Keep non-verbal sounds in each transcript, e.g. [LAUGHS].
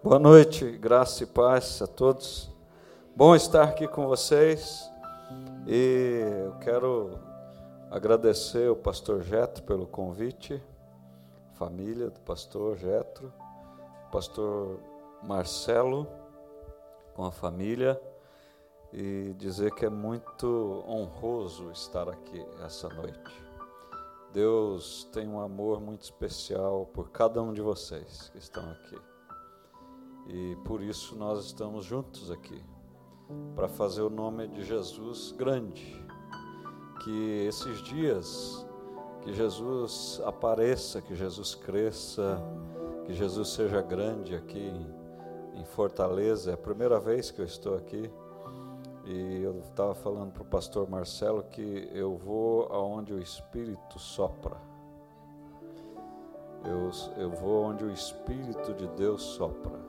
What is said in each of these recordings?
Boa noite, graça e paz a todos. Bom estar aqui com vocês e eu quero agradecer ao pastor Getro pelo convite, família do pastor Getro, pastor Marcelo com a família e dizer que é muito honroso estar aqui essa noite. Deus tem um amor muito especial por cada um de vocês que estão aqui. E por isso nós estamos juntos aqui, para fazer o nome de Jesus grande. Que esses dias, que Jesus apareça, que Jesus cresça, que Jesus seja grande aqui em, Fortaleza. É a primeira vez que eu estou aqui. E eu estava falando para o pastor Marcelo que eu vou aonde o Espírito sopra. Eu, eu vou onde o Espírito de Deus sopra.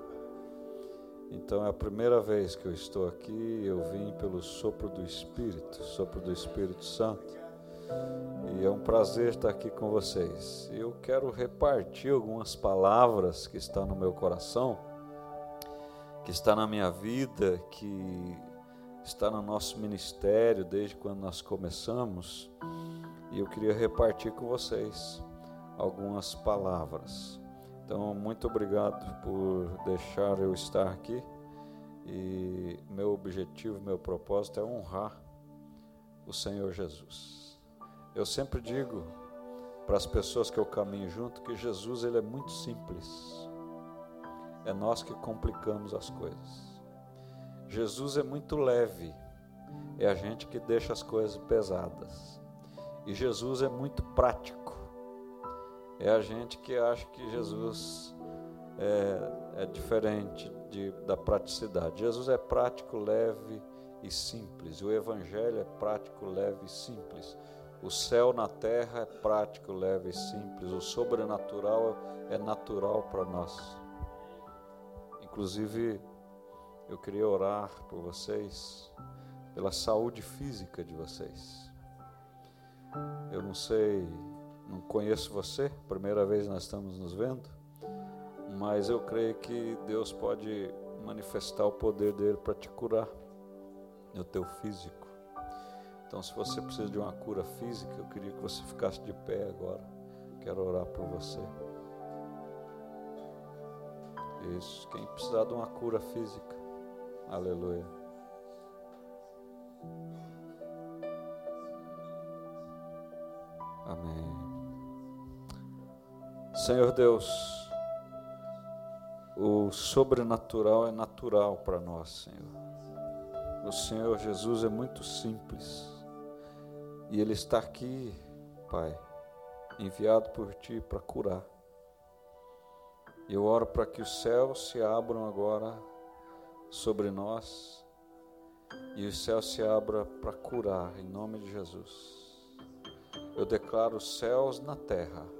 Então é a primeira vez que eu estou aqui, eu vim pelo sopro do Espírito, sopro do Espírito Santo. E é um prazer estar aqui com vocês. Eu quero repartir algumas palavras que estão no meu coração, que está na minha vida, que está no nosso ministério desde quando nós começamos. E eu queria repartir com vocês algumas palavras. Então, muito obrigado por deixar eu estar aqui. E meu objetivo, meu propósito é honrar o Senhor Jesus. Eu sempre digo para as pessoas que eu caminho junto que Jesus ele é muito simples. É nós que complicamos as coisas. Jesus é muito leve. É a gente que deixa as coisas pesadas. E Jesus é muito prático é a gente que acha que Jesus é, é diferente de, da praticidade. Jesus é prático, leve e simples. O Evangelho é prático, leve e simples. O céu na terra é prático, leve e simples. O sobrenatural é natural para nós. Inclusive, eu queria orar por vocês, pela saúde física de vocês. Eu não sei não conheço você, primeira vez nós estamos nos vendo, mas eu creio que Deus pode manifestar o poder dele para te curar no teu físico. Então, se você precisa de uma cura física, eu queria que você ficasse de pé agora. Quero orar por você. Isso. Quem precisar de uma cura física, aleluia. Amém. Senhor Deus, o sobrenatural é natural para nós, Senhor. O Senhor Jesus é muito simples e Ele está aqui, Pai, enviado por Ti para curar. Eu oro para que os céus se abram agora sobre nós e os céus se abram para curar, em nome de Jesus. Eu declaro céus na terra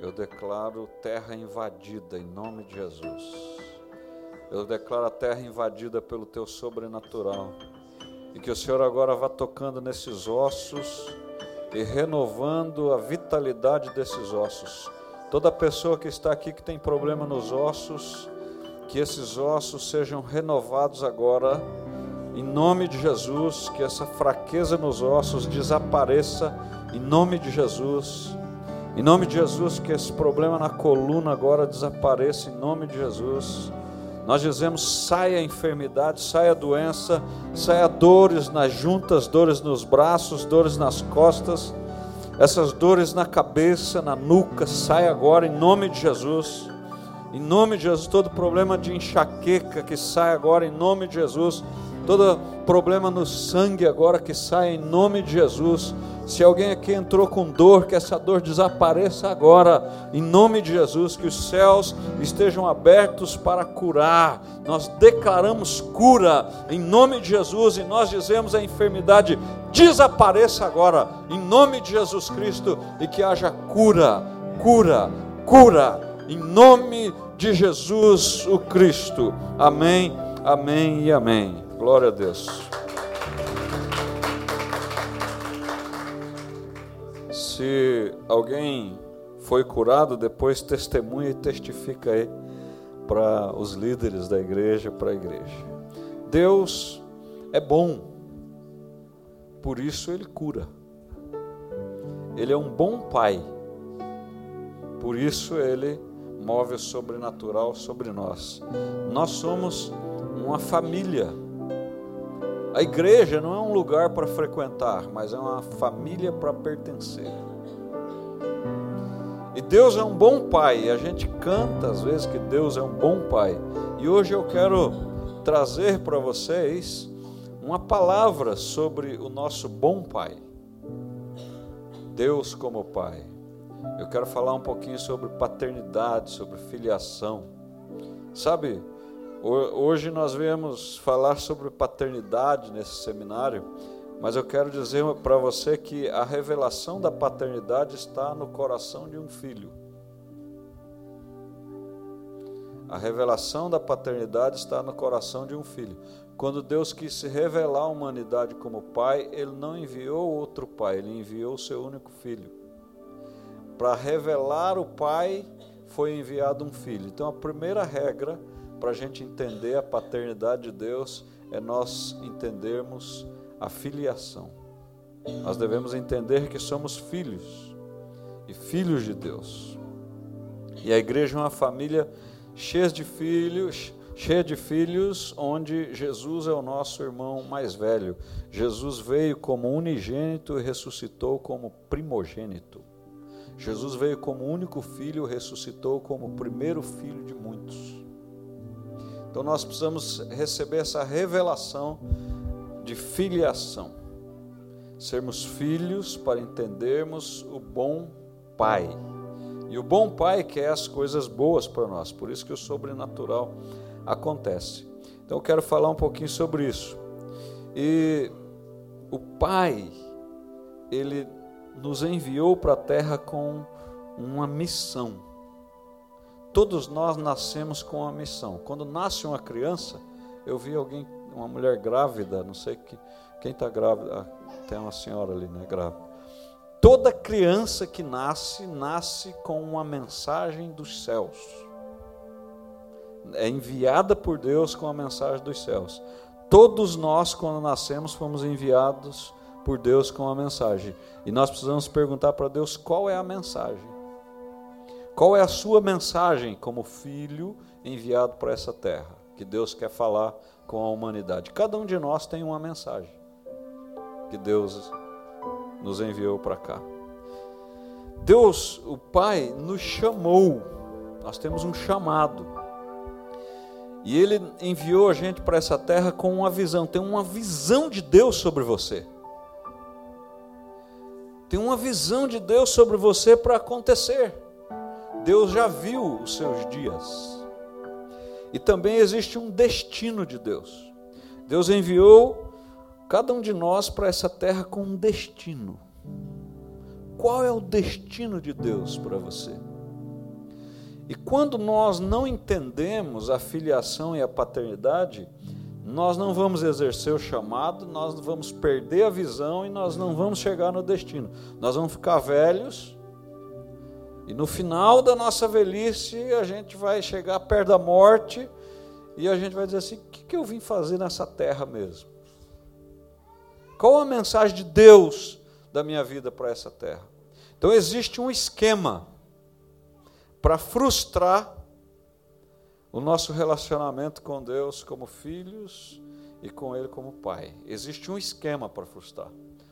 eu declaro terra invadida em nome de Jesus. Eu declaro a terra invadida pelo teu sobrenatural. E que o Senhor agora vá tocando nesses ossos e renovando a vitalidade desses ossos. Toda pessoa que está aqui que tem problema nos ossos, que esses ossos sejam renovados agora, em nome de Jesus, que essa fraqueza nos ossos desapareça, em nome de Jesus. Em nome de Jesus, que esse problema na coluna agora desapareça, em nome de Jesus. Nós dizemos: saia a enfermidade, saia a doença, saia dores nas juntas, dores nos braços, dores nas costas, essas dores na cabeça, na nuca, saia agora em nome de Jesus. Em nome de Jesus, todo problema de enxaqueca que sai agora em nome de Jesus. Todo problema no sangue agora que sai em nome de Jesus. Se alguém aqui entrou com dor, que essa dor desapareça agora, em nome de Jesus, que os céus estejam abertos para curar. Nós declaramos cura em nome de Jesus e nós dizemos a enfermidade desapareça agora, em nome de Jesus Cristo, e que haja cura, cura, cura, em nome de Jesus o Cristo. Amém, amém e amém. Glória a Deus. Se alguém foi curado, depois testemunha e testifica aí para os líderes da igreja, para a igreja. Deus é bom, por isso ele cura. Ele é um bom pai, por isso ele move o sobrenatural sobre nós. Nós somos uma família. A igreja não é um lugar para frequentar, mas é uma família para pertencer. E Deus é um bom pai, e a gente canta às vezes que Deus é um bom pai. E hoje eu quero trazer para vocês uma palavra sobre o nosso bom pai. Deus como pai. Eu quero falar um pouquinho sobre paternidade, sobre filiação. Sabe, hoje nós viemos falar sobre paternidade nesse seminário mas eu quero dizer para você que a revelação da paternidade está no coração de um filho. A revelação da paternidade está no coração de um filho. Quando Deus quis se revelar à humanidade como pai, ele não enviou outro pai, ele enviou o seu único filho. Para revelar o pai, foi enviado um filho. Então a primeira regra para a gente entender a paternidade de Deus é nós entendermos a filiação. Nós devemos entender que somos filhos e filhos de Deus. E a igreja é uma família cheia de filhos, cheia de filhos, onde Jesus é o nosso irmão mais velho. Jesus veio como unigênito e ressuscitou como primogênito. Jesus veio como único filho e ressuscitou como primeiro filho de muitos. Então nós precisamos receber essa revelação de filiação. Sermos filhos para entendermos o bom Pai. E o bom Pai quer as coisas boas para nós, por isso que o sobrenatural acontece. Então eu quero falar um pouquinho sobre isso. E o Pai, ele nos enviou para a terra com uma missão. Todos nós nascemos com uma missão. Quando nasce uma criança, eu vi alguém uma mulher grávida, não sei que, quem está grávida, ah, tem uma senhora ali, né, grávida. Toda criança que nasce, nasce com uma mensagem dos céus. É enviada por Deus com a mensagem dos céus. Todos nós, quando nascemos, fomos enviados por Deus com a mensagem. E nós precisamos perguntar para Deus qual é a mensagem. Qual é a sua mensagem como filho enviado para essa terra? Que Deus quer falar com a humanidade. Cada um de nós tem uma mensagem que Deus nos enviou para cá. Deus, o Pai, nos chamou, nós temos um chamado. E Ele enviou a gente para essa terra com uma visão, tem uma visão de Deus sobre você. Tem uma visão de Deus sobre você para acontecer. Deus já viu os seus dias. E também existe um destino de Deus. Deus enviou cada um de nós para essa terra com um destino. Qual é o destino de Deus para você? E quando nós não entendemos a filiação e a paternidade, nós não vamos exercer o chamado, nós vamos perder a visão e nós não vamos chegar no destino. Nós vamos ficar velhos e no final da nossa velhice, a gente vai chegar perto da morte e a gente vai dizer assim: o que, que eu vim fazer nessa terra mesmo? Qual a mensagem de Deus da minha vida para essa terra? Então existe um esquema para frustrar o nosso relacionamento com Deus como filhos e com Ele como Pai. Existe um esquema para frustrar.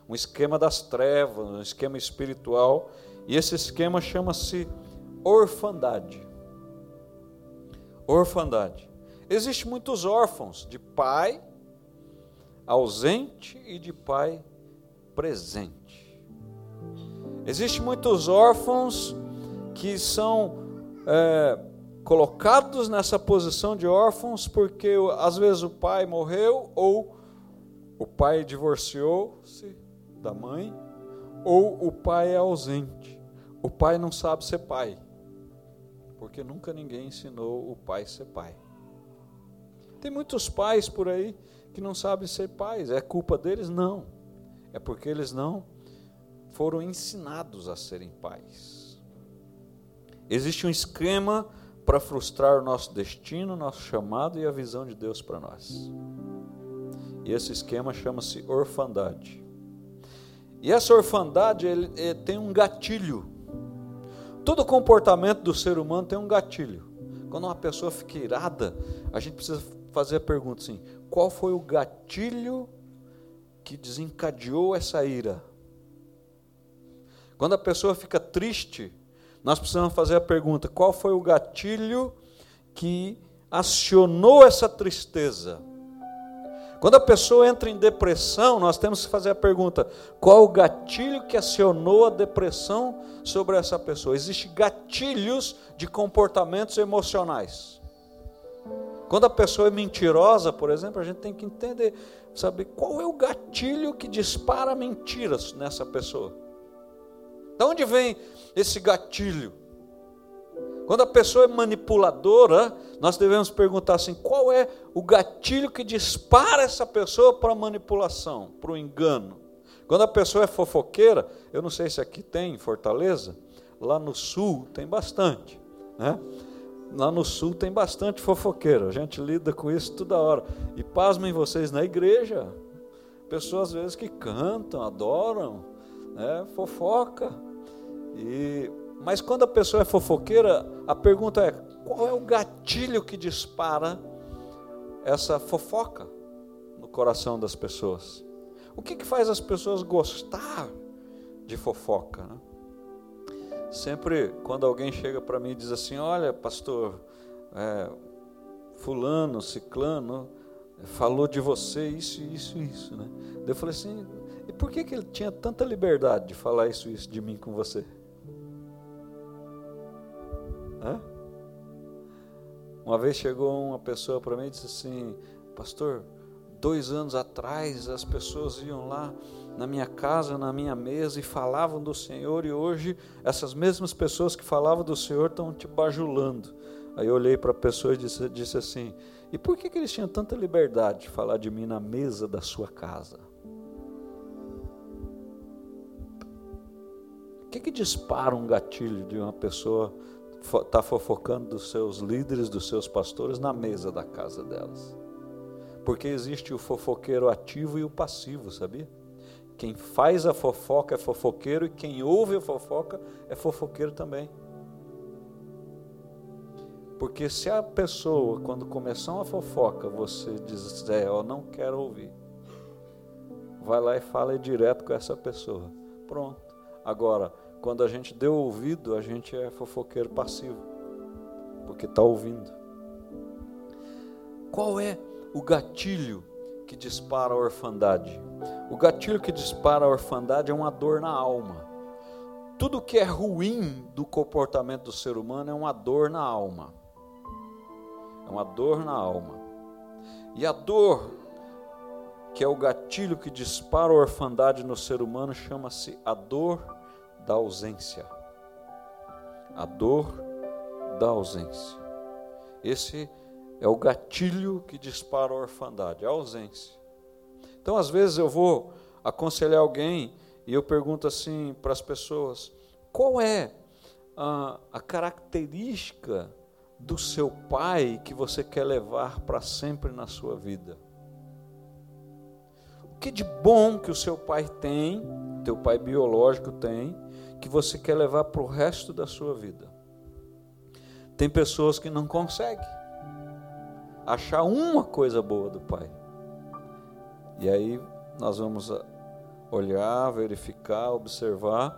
Um esquema das trevas, um esquema espiritual e esse esquema chama-se orfandade. Orfandade. Existem muitos órfãos de pai ausente e de pai presente. Existem muitos órfãos que são é, colocados nessa posição de órfãos porque às vezes o pai morreu ou o pai divorciou-se da mãe ou o pai é ausente. O pai não sabe ser pai, porque nunca ninguém ensinou o pai a ser pai. Tem muitos pais por aí que não sabem ser pais, é culpa deles? Não. É porque eles não foram ensinados a serem pais. Existe um esquema para frustrar o nosso destino, nosso chamado e a visão de Deus para nós. E esse esquema chama-se orfandade. E essa orfandade ele, ele tem um gatilho. Todo comportamento do ser humano tem um gatilho. Quando uma pessoa fica irada, a gente precisa fazer a pergunta assim: qual foi o gatilho que desencadeou essa ira? Quando a pessoa fica triste, nós precisamos fazer a pergunta: qual foi o gatilho que acionou essa tristeza? Quando a pessoa entra em depressão, nós temos que fazer a pergunta: qual o gatilho que acionou a depressão sobre essa pessoa? Existem gatilhos de comportamentos emocionais. Quando a pessoa é mentirosa, por exemplo, a gente tem que entender, saber qual é o gatilho que dispara mentiras nessa pessoa. De onde vem esse gatilho? Quando a pessoa é manipuladora, nós devemos perguntar assim: qual é o gatilho que dispara essa pessoa para a manipulação, para o engano? Quando a pessoa é fofoqueira, eu não sei se aqui tem em Fortaleza, lá no sul tem bastante, né? Lá no sul tem bastante fofoqueira, a gente lida com isso toda hora. E pasmem vocês, na igreja, pessoas às vezes que cantam, adoram, né? fofoca. E mas quando a pessoa é fofoqueira, a pergunta é: qual é o gatilho que dispara essa fofoca no coração das pessoas? O que, que faz as pessoas gostar de fofoca? Né? Sempre quando alguém chega para mim e diz assim: Olha, pastor, é, Fulano, Ciclano, falou de você isso, isso, isso. Né? Eu falei assim: e por que, que ele tinha tanta liberdade de falar isso, isso de mim com você? Hã? Uma vez chegou uma pessoa para mim e disse assim: Pastor, dois anos atrás as pessoas iam lá na minha casa, na minha mesa e falavam do Senhor, e hoje essas mesmas pessoas que falavam do Senhor estão te bajulando. Aí eu olhei para a pessoa e disse, disse assim: E por que, que eles tinham tanta liberdade de falar de mim na mesa da sua casa? O que, que dispara um gatilho de uma pessoa está fofocando dos seus líderes, dos seus pastores na mesa da casa delas. Porque existe o fofoqueiro ativo e o passivo, sabia? Quem faz a fofoca é fofoqueiro e quem ouve a fofoca é fofoqueiro também. Porque se a pessoa, quando começar uma fofoca, você dizer, eu não quero ouvir, vai lá e fala direto com essa pessoa. Pronto. Agora, quando a gente deu ouvido, a gente é fofoqueiro passivo, porque está ouvindo. Qual é o gatilho que dispara a orfandade? O gatilho que dispara a orfandade é uma dor na alma. Tudo que é ruim do comportamento do ser humano é uma dor na alma. É uma dor na alma. E a dor, que é o gatilho que dispara a orfandade no ser humano, chama-se a dor da ausência. A dor da ausência. Esse é o gatilho que dispara a orfandade, a ausência. Então, às vezes, eu vou aconselhar alguém e eu pergunto assim para as pessoas: qual é a, a característica do seu pai que você quer levar para sempre na sua vida? O que de bom que o seu pai tem, teu pai biológico tem, que você quer levar para o resto da sua vida. Tem pessoas que não conseguem achar uma coisa boa do Pai. E aí nós vamos olhar, verificar, observar,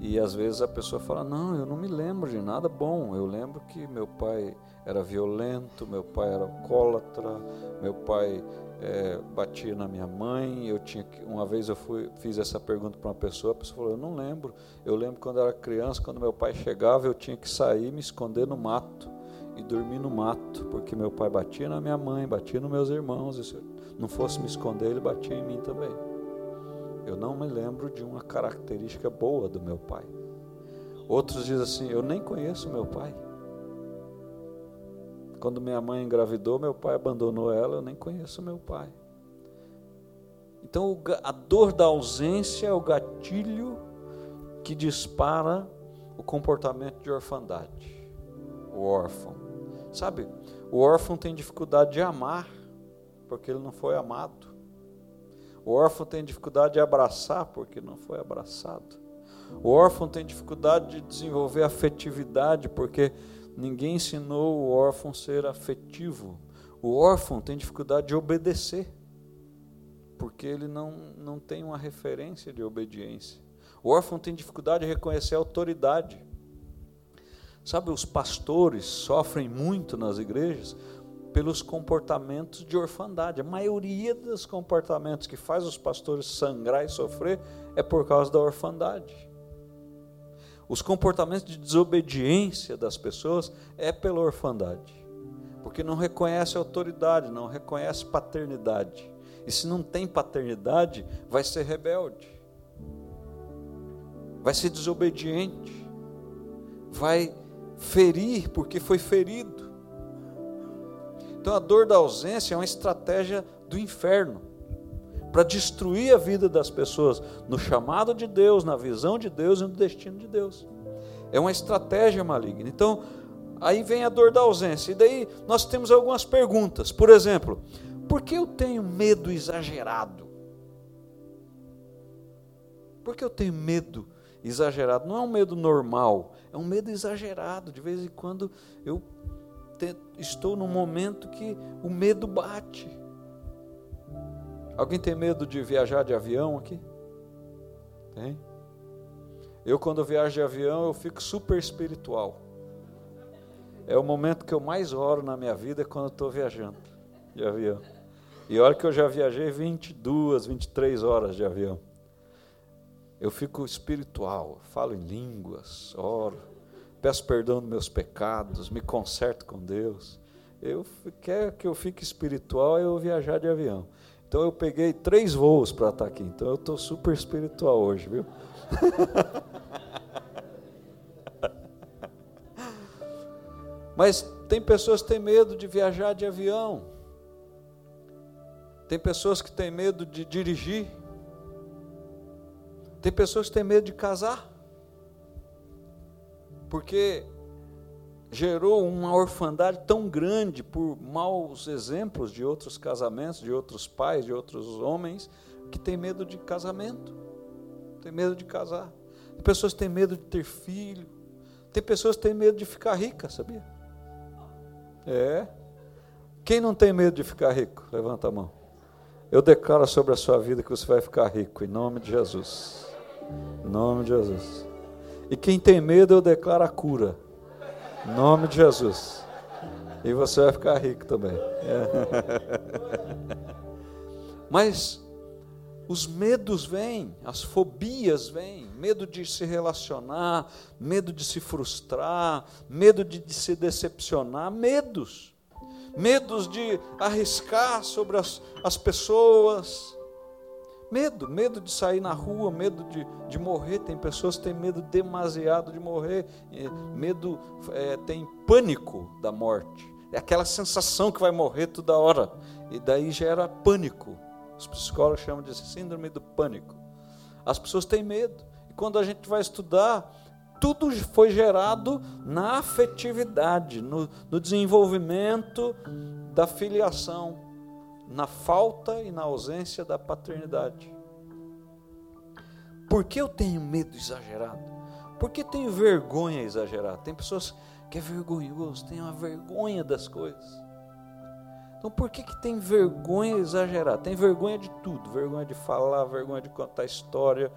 e às vezes a pessoa fala: Não, eu não me lembro de nada bom. Eu lembro que meu pai era violento, meu pai era alcoólatra, meu pai é, batia na minha mãe. Eu tinha que, uma vez eu fui, fiz essa pergunta para uma pessoa, a pessoa falou: Eu não lembro. Eu lembro quando era criança, quando meu pai chegava, eu tinha que sair, me esconder no mato e dormir no mato, porque meu pai batia na minha mãe, batia nos meus irmãos. E se eu não fosse me esconder, ele batia em mim também. Eu não me lembro de uma característica boa do meu pai. Outros dizem assim: Eu nem conheço meu pai. Quando minha mãe engravidou, meu pai abandonou ela, eu nem conheço meu pai. Então, a dor da ausência é o gatilho que dispara o comportamento de orfandade. o órfão. Sabe, o órfão tem dificuldade de amar, porque ele não foi amado. O órfão tem dificuldade de abraçar, porque não foi abraçado. O órfão tem dificuldade de desenvolver afetividade, porque ninguém ensinou o órfão a ser afetivo. O órfão tem dificuldade de obedecer, porque ele não, não tem uma referência de obediência. O órfão tem dificuldade de reconhecer a autoridade. Sabe, os pastores sofrem muito nas igrejas pelos comportamentos de orfandade. A maioria dos comportamentos que faz os pastores sangrar e sofrer é por causa da orfandade. Os comportamentos de desobediência das pessoas é pela orfandade. Porque não reconhece autoridade, não reconhece paternidade. E se não tem paternidade, vai ser rebelde. Vai ser desobediente. Vai ferir porque foi ferido. Então a dor da ausência é uma estratégia do inferno para destruir a vida das pessoas no chamado de Deus, na visão de Deus e no destino de Deus. É uma estratégia maligna. Então, aí vem a dor da ausência. E daí nós temos algumas perguntas. Por exemplo, por que eu tenho medo exagerado? Por que eu tenho medo exagerado? Não é um medo normal, é um medo exagerado. De vez em quando eu estou num momento que o medo bate. Alguém tem medo de viajar de avião aqui? Tem? Eu, quando viajo de avião, eu fico super espiritual. É o momento que eu mais oro na minha vida é quando estou viajando de avião. E olha que eu já viajei 22, 23 horas de avião. Eu fico espiritual, falo em línguas, oro peço perdão dos meus pecados, me conserto com Deus. Eu quero que eu fique espiritual eu viajar de avião. Então eu peguei três voos para estar aqui. Então eu estou super espiritual hoje, viu? [LAUGHS] Mas tem pessoas que têm medo de viajar de avião. Tem pessoas que têm medo de dirigir. Tem pessoas que têm medo de casar porque gerou uma orfandade tão grande por maus exemplos de outros casamentos, de outros pais, de outros homens, que tem medo de casamento, tem medo de casar. Tem pessoas que têm medo de ter filho, tem pessoas que têm medo de ficar rica, sabia? É. Quem não tem medo de ficar rico? Levanta a mão. Eu declaro sobre a sua vida que você vai ficar rico, em nome de Jesus. Em nome de Jesus. E quem tem medo, eu declaro a cura. Em nome de Jesus. E você vai ficar rico também. É. [LAUGHS] Mas os medos vêm, as fobias vêm, medo de se relacionar, medo de se frustrar, medo de, de se decepcionar, medos. Medos de arriscar sobre as, as pessoas, Medo, medo de sair na rua, medo de, de morrer. Tem pessoas que têm medo demasiado de morrer, medo, é, tem pânico da morte. É aquela sensação que vai morrer toda hora. E daí gera pânico. Os psicólogos chamam de síndrome do pânico. As pessoas têm medo. E quando a gente vai estudar, tudo foi gerado na afetividade, no, no desenvolvimento da filiação na falta e na ausência da paternidade. Por que eu tenho medo exagerado? Por que tenho vergonha exagerada? Tem pessoas que é vergonhoso, tem uma vergonha das coisas. Então por que, que tem vergonha exagerada? Tem vergonha de tudo, vergonha de falar, vergonha de contar história,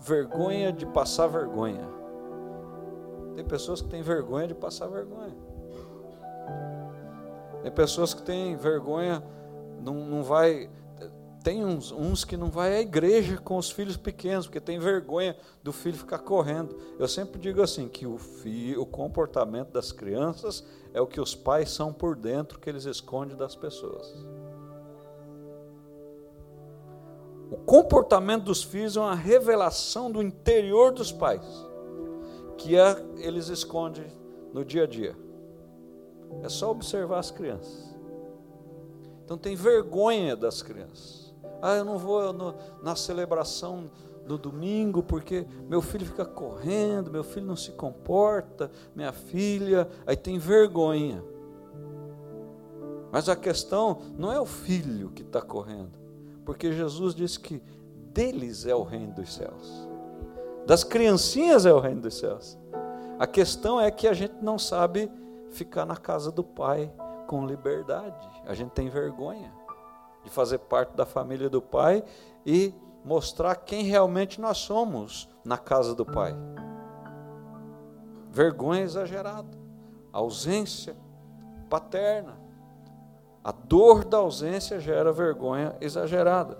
vergonha de passar vergonha. Tem pessoas que têm vergonha de passar vergonha. Tem pessoas que têm vergonha não, não vai. Tem uns, uns que não vai à igreja com os filhos pequenos, porque tem vergonha do filho ficar correndo. Eu sempre digo assim, que o, filho, o comportamento das crianças é o que os pais são por dentro, que eles escondem das pessoas. O comportamento dos filhos é uma revelação do interior dos pais, que é, eles escondem no dia a dia. É só observar as crianças. Então tem vergonha das crianças. Ah, eu não vou no, na celebração no domingo porque meu filho fica correndo, meu filho não se comporta, minha filha, aí tem vergonha. Mas a questão não é o filho que está correndo, porque Jesus disse que deles é o reino dos céus, das criancinhas é o reino dos céus. A questão é que a gente não sabe ficar na casa do pai com liberdade, a gente tem vergonha de fazer parte da família do pai e mostrar quem realmente nós somos na casa do pai. Vergonha exagerada, ausência paterna. A dor da ausência gera vergonha exagerada.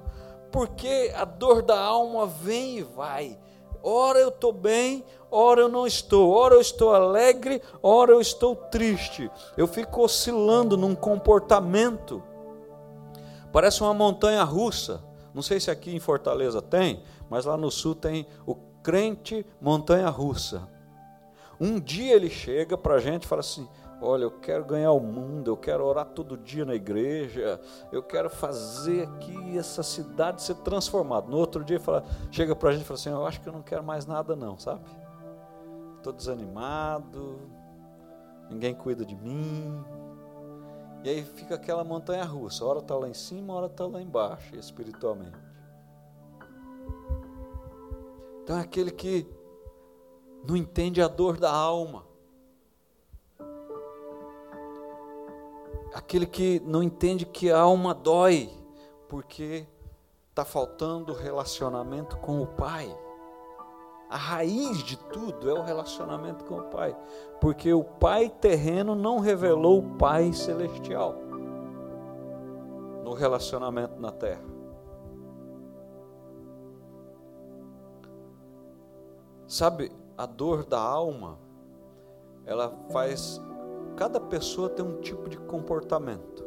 Porque a dor da alma vem e vai. Ora eu estou bem, ora eu não estou. Ora eu estou alegre, ora eu estou triste. Eu fico oscilando num comportamento. Parece uma montanha russa. Não sei se aqui em Fortaleza tem, mas lá no sul tem o crente montanha russa. Um dia ele chega para a gente e fala assim: Olha, eu quero ganhar o mundo, eu quero orar todo dia na igreja, eu quero fazer aqui essa cidade ser transformada. No outro dia, fala, chega para a gente e fala assim: Eu acho que eu não quero mais nada, não, sabe? Estou desanimado, ninguém cuida de mim. E aí fica aquela montanha russa: hora está lá em cima, hora está lá embaixo, espiritualmente. Então é aquele que não entende a dor da alma aquele que não entende que a alma dói, porque está faltando relacionamento com o Pai. A raiz de tudo é o relacionamento com o Pai, porque o Pai terreno não revelou o Pai celestial no relacionamento na terra. Sabe, a dor da alma, ela faz Cada pessoa tem um tipo de comportamento.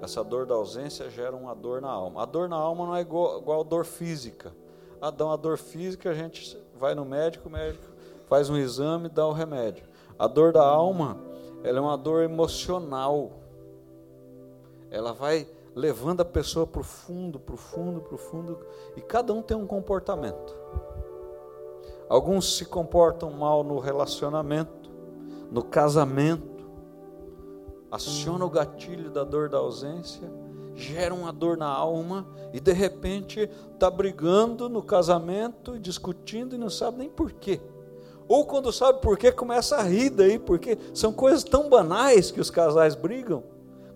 Essa dor da ausência gera uma dor na alma. A dor na alma não é igual, igual a dor física. Ah, uma dor física, a gente vai no médico, o médico faz um exame e dá o remédio. A dor da alma, ela é uma dor emocional. Ela vai levando a pessoa para o fundo, para o fundo, para o fundo, e cada um tem um comportamento. Alguns se comportam mal no relacionamento, no casamento, aciona o gatilho da dor da ausência, gera uma dor na alma e de repente está brigando no casamento, discutindo e não sabe nem porquê. Ou quando sabe porquê, começa a rir daí, porque são coisas tão banais que os casais brigam,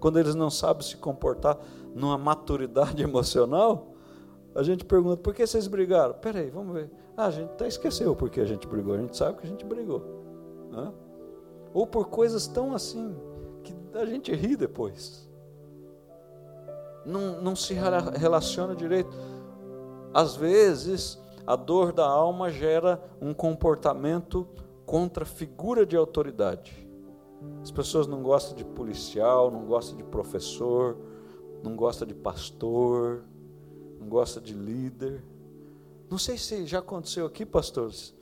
quando eles não sabem se comportar numa maturidade [LAUGHS] emocional. A gente pergunta, por que vocês brigaram? Peraí, vamos ver. Ah, a gente até esqueceu porque a gente brigou, a gente sabe que a gente brigou. Hã? Ou por coisas tão assim que a gente ri depois. Não, não se relaciona direito. Às vezes, a dor da alma gera um comportamento contra figura de autoridade. As pessoas não gostam de policial, não gostam de professor, não gostam de pastor, não gostam de líder. Não sei se já aconteceu aqui, pastores.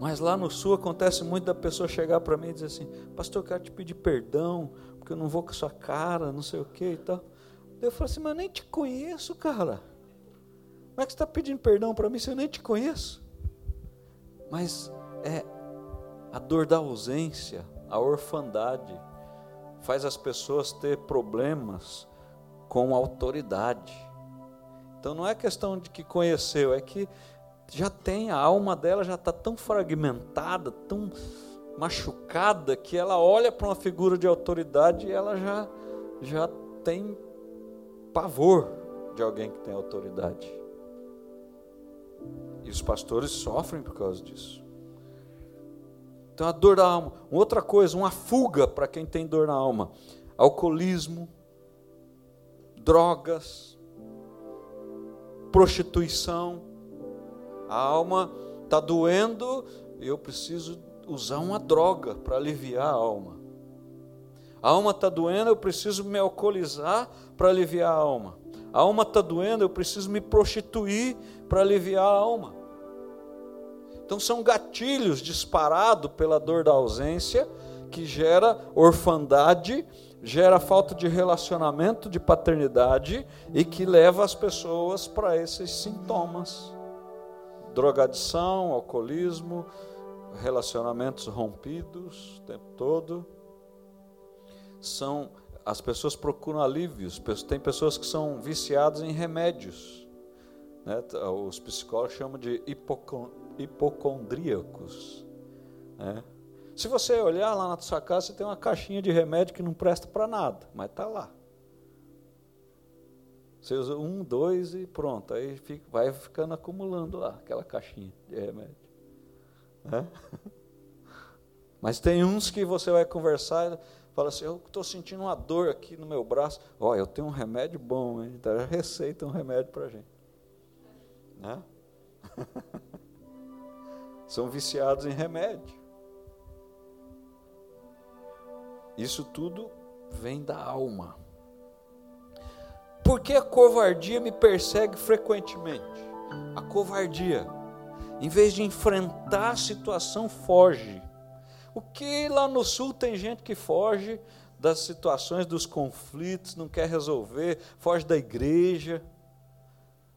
Mas lá no sul acontece muito da pessoa chegar para mim e dizer assim: Pastor, eu quero te pedir perdão, porque eu não vou com a sua cara, não sei o que e tal. Eu falo assim: Mas eu nem te conheço, cara. Como é que você está pedindo perdão para mim se eu nem te conheço? Mas é a dor da ausência, a orfandade, faz as pessoas ter problemas com autoridade. Então não é questão de que conheceu, é que já tem, a alma dela já está tão fragmentada, tão machucada, que ela olha para uma figura de autoridade e ela já, já tem pavor de alguém que tem autoridade. E os pastores sofrem por causa disso. Então a dor da alma. Outra coisa, uma fuga para quem tem dor na alma: alcoolismo, drogas, prostituição a alma está doendo eu preciso usar uma droga para aliviar a alma. A alma está doendo, eu preciso me alcoolizar para aliviar a alma. A alma está doendo, eu preciso me prostituir para aliviar a alma. Então são gatilhos disparados pela dor da ausência que gera orfandade, gera falta de relacionamento, de paternidade e que leva as pessoas para esses sintomas: drogadição, alcoolismo, relacionamentos rompidos o tempo todo. São as pessoas procuram alívios. Tem pessoas que são viciadas em remédios. Né? Os psicólogos chamam de hipocondríacos. Né? Se você olhar lá na sua casa, você tem uma caixinha de remédio que não presta para nada, mas está lá. Você usa um, dois e pronto. Aí fica, vai ficando acumulando lá aquela caixinha de remédio. Né? [LAUGHS] Mas tem uns que você vai conversar e fala assim, eu estou sentindo uma dor aqui no meu braço. Ó, eu tenho um remédio bom, hein? Então já receita um remédio para gente. Né? [LAUGHS] São viciados em remédio. Isso tudo vem da alma. Por que a covardia me persegue frequentemente? A covardia, em vez de enfrentar a situação, foge. O que lá no sul tem gente que foge das situações, dos conflitos, não quer resolver, foge da igreja.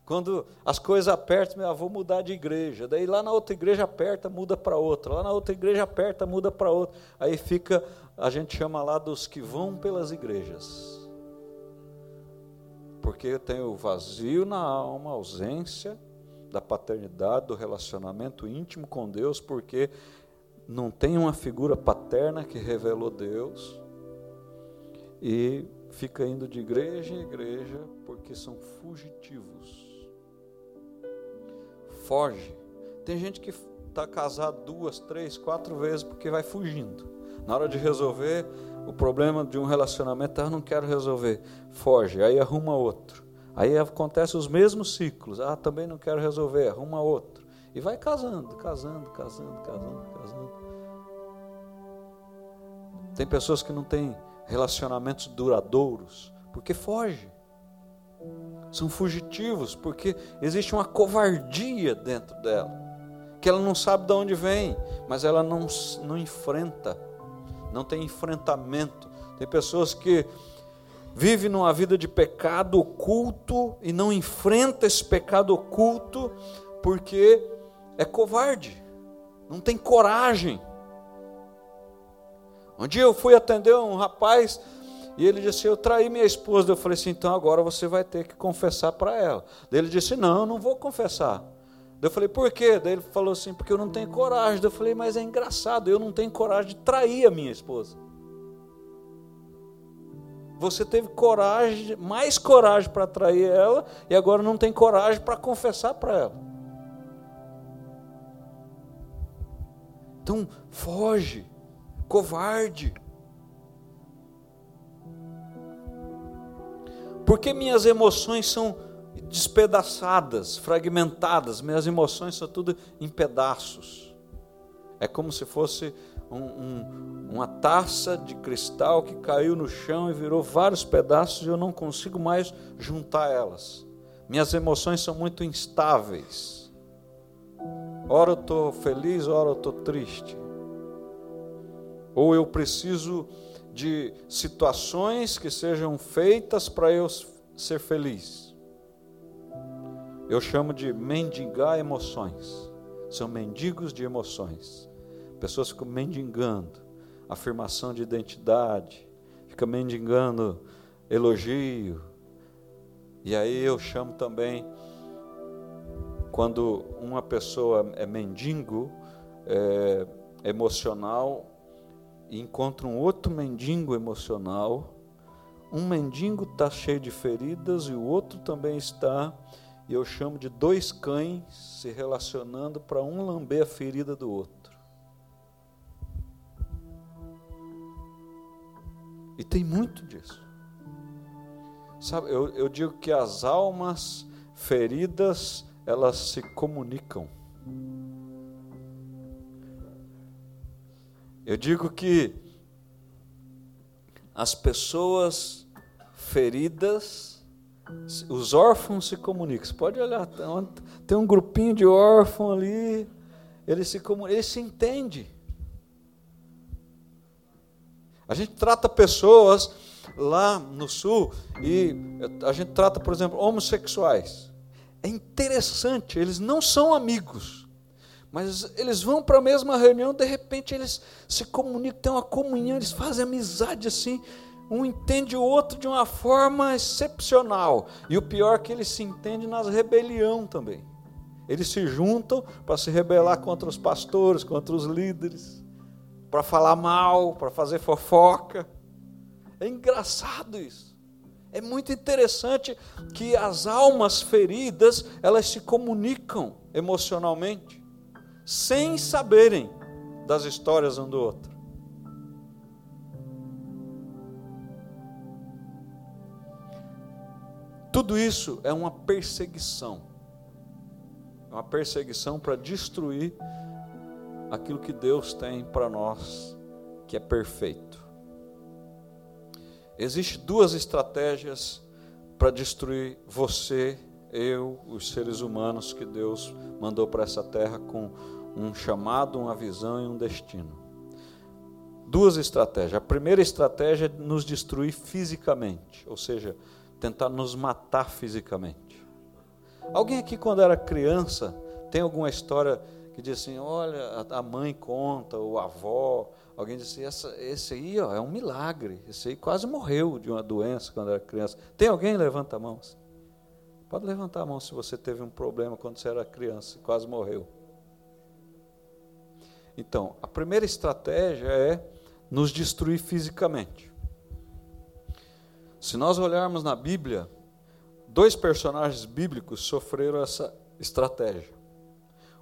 Quando as coisas apertam, ah, vou mudar de igreja. Daí lá na outra igreja aperta, muda para outra. Lá na outra igreja aperta, muda para outra. Aí fica, a gente chama lá dos que vão pelas igrejas. Porque tem o vazio na alma, ausência da paternidade, do relacionamento íntimo com Deus, porque não tem uma figura paterna que revelou Deus. E fica indo de igreja em igreja porque são fugitivos foge. Tem gente que está casado duas, três, quatro vezes porque vai fugindo. Na hora de resolver o problema de um relacionamento, ah, não quero resolver, foge, aí arruma outro. Aí acontece os mesmos ciclos, ah, também não quero resolver, arruma outro. E vai casando, casando, casando, casando, casando. Tem pessoas que não têm relacionamentos duradouros porque foge são fugitivos, porque existe uma covardia dentro dela, que ela não sabe de onde vem, mas ela não, não enfrenta, não tem enfrentamento. Tem pessoas que vivem numa vida de pecado oculto e não enfrenta esse pecado oculto porque é covarde, não tem coragem. Um dia eu fui atender um rapaz e ele disse: Eu traí minha esposa. Eu falei assim: Então agora você vai ter que confessar para ela. Ele disse: Não, eu não vou confessar. Daí eu falei: Por quê? Daí ele falou assim: Porque eu não tenho coragem. Daí eu falei: Mas é engraçado, eu não tenho coragem de trair a minha esposa. Você teve coragem, mais coragem para trair ela, e agora não tem coragem para confessar para ela. Então, foge, covarde. Porque minhas emoções são despedaçadas, fragmentadas, minhas emoções são tudo em pedaços. É como se fosse um, um, uma taça de cristal que caiu no chão e virou vários pedaços e eu não consigo mais juntar elas. Minhas emoções são muito instáveis. Ora eu estou feliz, ora eu estou triste. Ou eu preciso de situações que sejam feitas para eu ser feliz. Eu chamo de mendigar emoções. São mendigos de emoções. Pessoas ficam mendigando afirmação de identidade, fica mendigando elogio. E aí eu chamo também quando uma pessoa é mendigo é, emocional, e encontra um outro mendigo emocional. Um mendigo está cheio de feridas e o outro também está. E eu chamo de dois cães se relacionando para um lamber a ferida do outro. E tem muito disso. Sabe, eu, eu digo que as almas feridas, elas se comunicam. Eu digo que as pessoas feridas, os órfãos se comunicam. Você pode olhar, tem um grupinho de órfãos ali, eles se eles se entendem. A gente trata pessoas lá no sul e a gente trata, por exemplo, homossexuais. É interessante, eles não são amigos, mas eles vão para a mesma reunião, de repente eles se comunicam, têm uma comunhão, eles fazem amizade assim, um entende o outro de uma forma excepcional. E o pior é que eles se entendem nas rebelião também. Eles se juntam para se rebelar contra os pastores, contra os líderes, para falar mal, para fazer fofoca. É engraçado isso. É muito interessante que as almas feridas, elas se comunicam emocionalmente, sem saberem das histórias um do outro. Tudo isso é uma perseguição. É uma perseguição para destruir aquilo que Deus tem para nós, que é perfeito. Existem duas estratégias para destruir você, eu, os seres humanos que Deus mandou para essa terra com um chamado, uma visão e um destino. Duas estratégias. A primeira estratégia é nos destruir fisicamente, ou seja, tentar nos matar fisicamente. Alguém aqui, quando era criança, tem alguma história que diz assim: olha, a mãe conta, ou a avó, alguém disse: assim, Essa, esse aí ó, é um milagre, esse aí quase morreu de uma doença quando era criança. Tem alguém? Levanta a mão. Pode levantar a mão se você teve um problema quando você era criança, quase morreu. Então, a primeira estratégia é nos destruir fisicamente. Se nós olharmos na Bíblia, dois personagens bíblicos sofreram essa estratégia.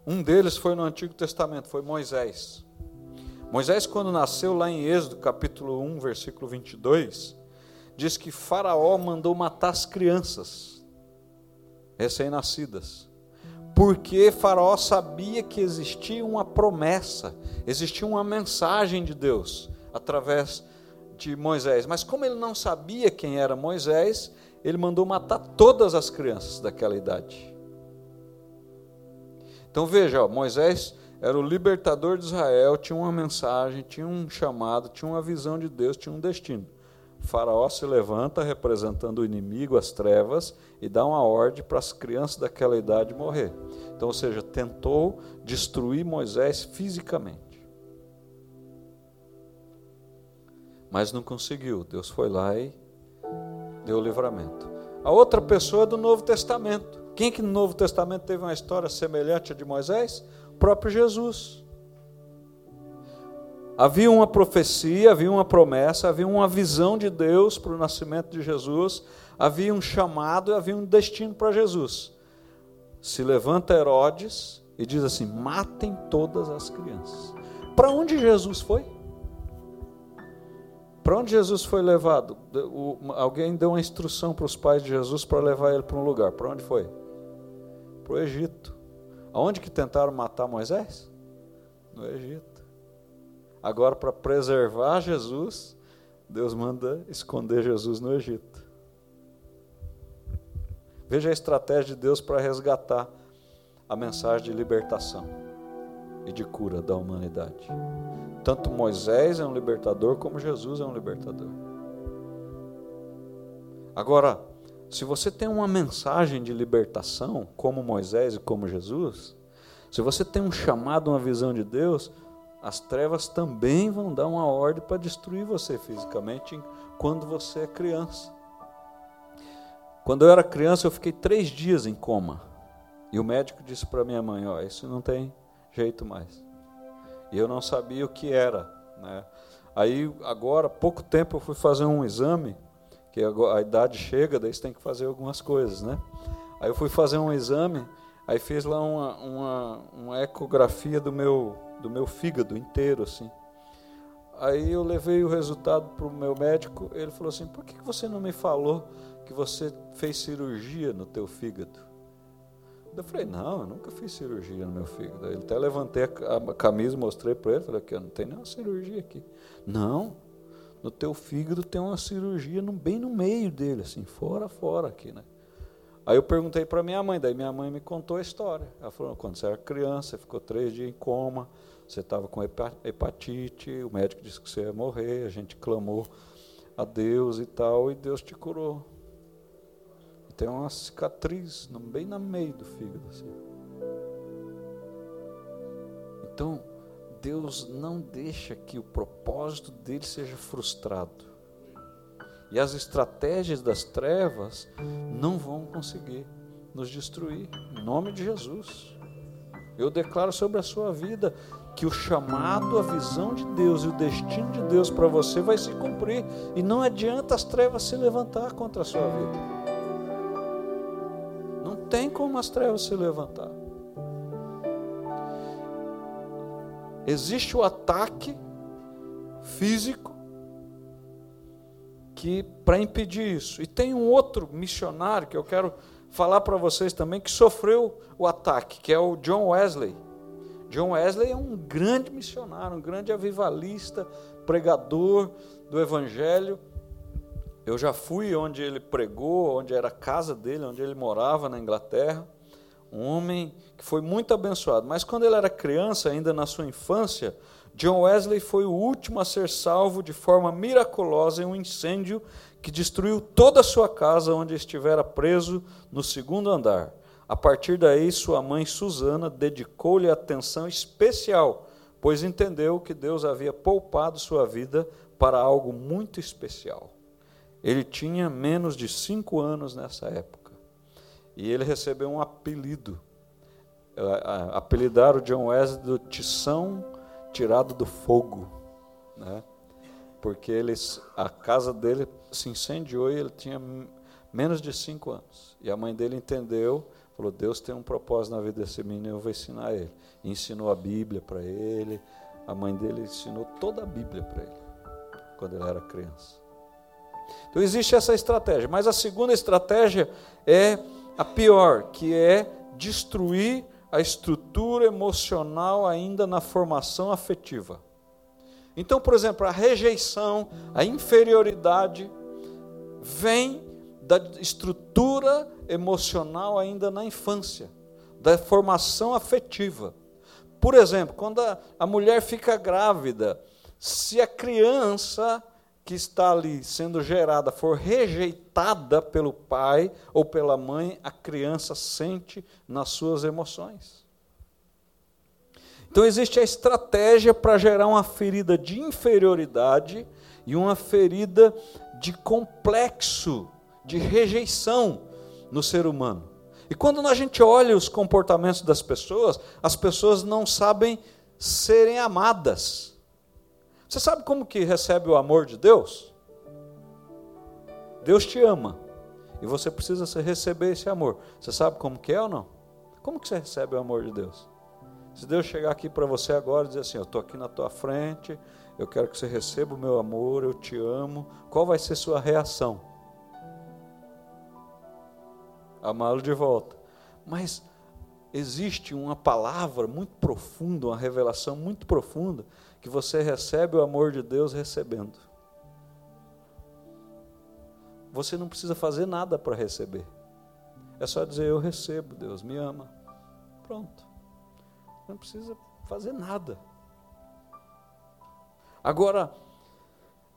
Um deles foi no Antigo Testamento, foi Moisés. Moisés, quando nasceu lá em Êxodo, capítulo 1, versículo 22, diz que Faraó mandou matar as crianças recém-nascidas, porque Faraó sabia que existia uma promessa, existia uma mensagem de Deus através de Moisés. Mas como ele não sabia quem era Moisés, ele mandou matar todas as crianças daquela idade. Então veja, ó, Moisés era o libertador de Israel, tinha uma mensagem, tinha um chamado, tinha uma visão de Deus, tinha um destino. O faraó se levanta representando o inimigo, as trevas, e dá uma ordem para as crianças daquela idade morrer. Então, ou seja, tentou destruir Moisés fisicamente. Mas não conseguiu. Deus foi lá e deu o livramento. A outra pessoa é do Novo Testamento. Quem que no Novo Testamento teve uma história semelhante à de Moisés? O próprio Jesus. Havia uma profecia, havia uma promessa, havia uma visão de Deus para o nascimento de Jesus, havia um chamado e havia um destino para Jesus. Se levanta Herodes e diz assim: matem todas as crianças. Para onde Jesus foi? Para onde Jesus foi levado? alguém deu uma instrução para os pais de Jesus para levar ele para um lugar. Para onde foi? Para o Egito. Aonde que tentaram matar Moisés? No Egito. Agora, para preservar Jesus, Deus manda esconder Jesus no Egito. Veja a estratégia de Deus para resgatar a mensagem de libertação e de cura da humanidade. Tanto Moisés é um libertador, como Jesus é um libertador. Agora, se você tem uma mensagem de libertação, como Moisés e como Jesus, se você tem um chamado, uma visão de Deus, as trevas também vão dar uma ordem para destruir você fisicamente quando você é criança. Quando eu era criança, eu fiquei três dias em coma. E o médico disse para minha mãe: Ó, isso não tem jeito mais. E eu não sabia o que era. Né? Aí, agora, pouco tempo, eu fui fazer um exame, que a idade chega, daí você tem que fazer algumas coisas. Né? Aí eu fui fazer um exame, aí fez lá uma, uma, uma ecografia do meu, do meu fígado inteiro, assim. Aí eu levei o resultado para o meu médico, ele falou assim, por que você não me falou que você fez cirurgia no teu fígado? Eu falei, não, eu nunca fiz cirurgia no meu fígado. Ele até levantei a camisa, mostrei para ele, falei, aqui, não tem nenhuma cirurgia aqui. Não, no teu fígado tem uma cirurgia bem no meio dele, assim, fora, fora aqui, né? Aí eu perguntei para minha mãe, daí minha mãe me contou a história. Ela falou, quando você era criança, você ficou três dias em coma, Você estava com hepatite, o médico disse que você ia morrer, a gente clamou a Deus e tal, e Deus te curou. Tem uma cicatriz bem no meio do fígado. Assim. Então, Deus não deixa que o propósito dele seja frustrado. E as estratégias das trevas não vão conseguir nos destruir. Em nome de Jesus. Eu declaro sobre a sua vida que o chamado, a visão de Deus e o destino de Deus para você vai se cumprir. E não adianta as trevas se levantar contra a sua vida. Como as trevas se levantar. Existe o ataque físico que para impedir isso. E tem um outro missionário que eu quero falar para vocês também que sofreu o ataque, que é o John Wesley. John Wesley é um grande missionário, um grande avivalista, pregador do evangelho. Eu já fui onde ele pregou, onde era a casa dele, onde ele morava na Inglaterra. Um homem que foi muito abençoado. Mas quando ele era criança, ainda na sua infância, John Wesley foi o último a ser salvo de forma miraculosa em um incêndio que destruiu toda a sua casa onde estivera preso no segundo andar. A partir daí, sua mãe Susana dedicou-lhe atenção especial, pois entendeu que Deus havia poupado sua vida para algo muito especial. Ele tinha menos de cinco anos nessa época e ele recebeu um apelido. Apelidaram John Wesley do Tição tirado do fogo, né? porque eles, a casa dele se incendiou e ele tinha menos de cinco anos. E a mãe dele entendeu, falou: Deus tem um propósito na vida desse menino, eu vou ensinar ele. E ensinou a Bíblia para ele. A mãe dele ensinou toda a Bíblia para ele, quando ele era criança. Então existe essa estratégia. Mas a segunda estratégia é a pior, que é destruir a estrutura emocional ainda na formação afetiva. Então, por exemplo, a rejeição, a inferioridade vem da estrutura emocional ainda na infância, da formação afetiva. Por exemplo, quando a, a mulher fica grávida, se a criança que está ali sendo gerada for rejeitada pelo pai ou pela mãe, a criança sente nas suas emoções. Então existe a estratégia para gerar uma ferida de inferioridade e uma ferida de complexo, de rejeição no ser humano. E quando a gente olha os comportamentos das pessoas, as pessoas não sabem serem amadas. Você sabe como que recebe o amor de Deus? Deus te ama. E você precisa receber esse amor. Você sabe como que é ou não? Como que você recebe o amor de Deus? Se Deus chegar aqui para você agora e dizer assim, eu estou aqui na tua frente, eu quero que você receba o meu amor, eu te amo, qual vai ser sua reação? Amá-lo de volta. Mas existe uma palavra muito profunda, uma revelação muito profunda, que você recebe o amor de Deus recebendo. Você não precisa fazer nada para receber. É só dizer: Eu recebo, Deus me ama. Pronto. Não precisa fazer nada. Agora,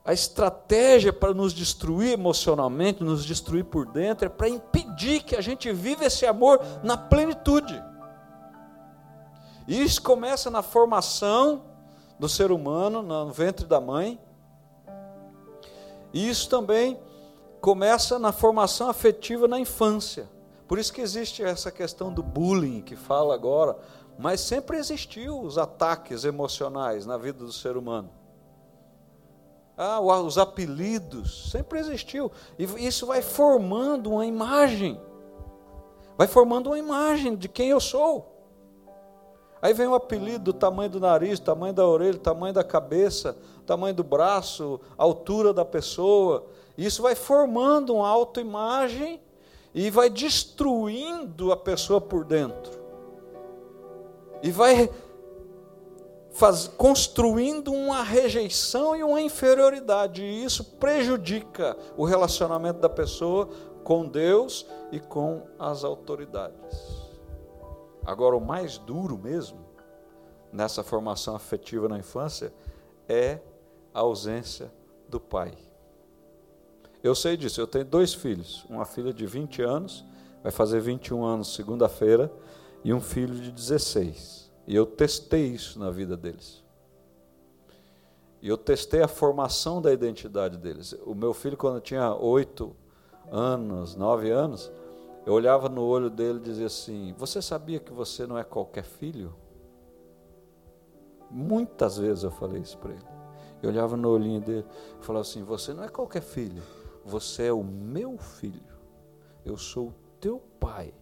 a estratégia para nos destruir emocionalmente, nos destruir por dentro, é para impedir que a gente viva esse amor na plenitude. E isso começa na formação do ser humano, no ventre da mãe. E isso também começa na formação afetiva na infância. Por isso que existe essa questão do bullying que fala agora, mas sempre existiu os ataques emocionais na vida do ser humano. Ah, os apelidos, sempre existiu. E isso vai formando uma imagem. Vai formando uma imagem de quem eu sou. Aí vem o apelido, o tamanho do nariz, tamanho da orelha, tamanho da cabeça, tamanho do braço, altura da pessoa. Isso vai formando uma autoimagem e vai destruindo a pessoa por dentro. E vai faz, construindo uma rejeição e uma inferioridade. E isso prejudica o relacionamento da pessoa com Deus e com as autoridades. Agora, o mais duro mesmo, nessa formação afetiva na infância é a ausência do pai. Eu sei disso, eu tenho dois filhos, uma filha de 20 anos, vai fazer 21 anos segunda-feira, e um filho de 16. E eu testei isso na vida deles. E eu testei a formação da identidade deles. O meu filho, quando tinha 8 anos, 9 anos, eu olhava no olho dele e dizia assim: Você sabia que você não é qualquer filho? Muitas vezes eu falei isso para ele. Eu olhava no olhinho dele e falava assim: Você não é qualquer filho, você é o meu filho. Eu sou o teu pai.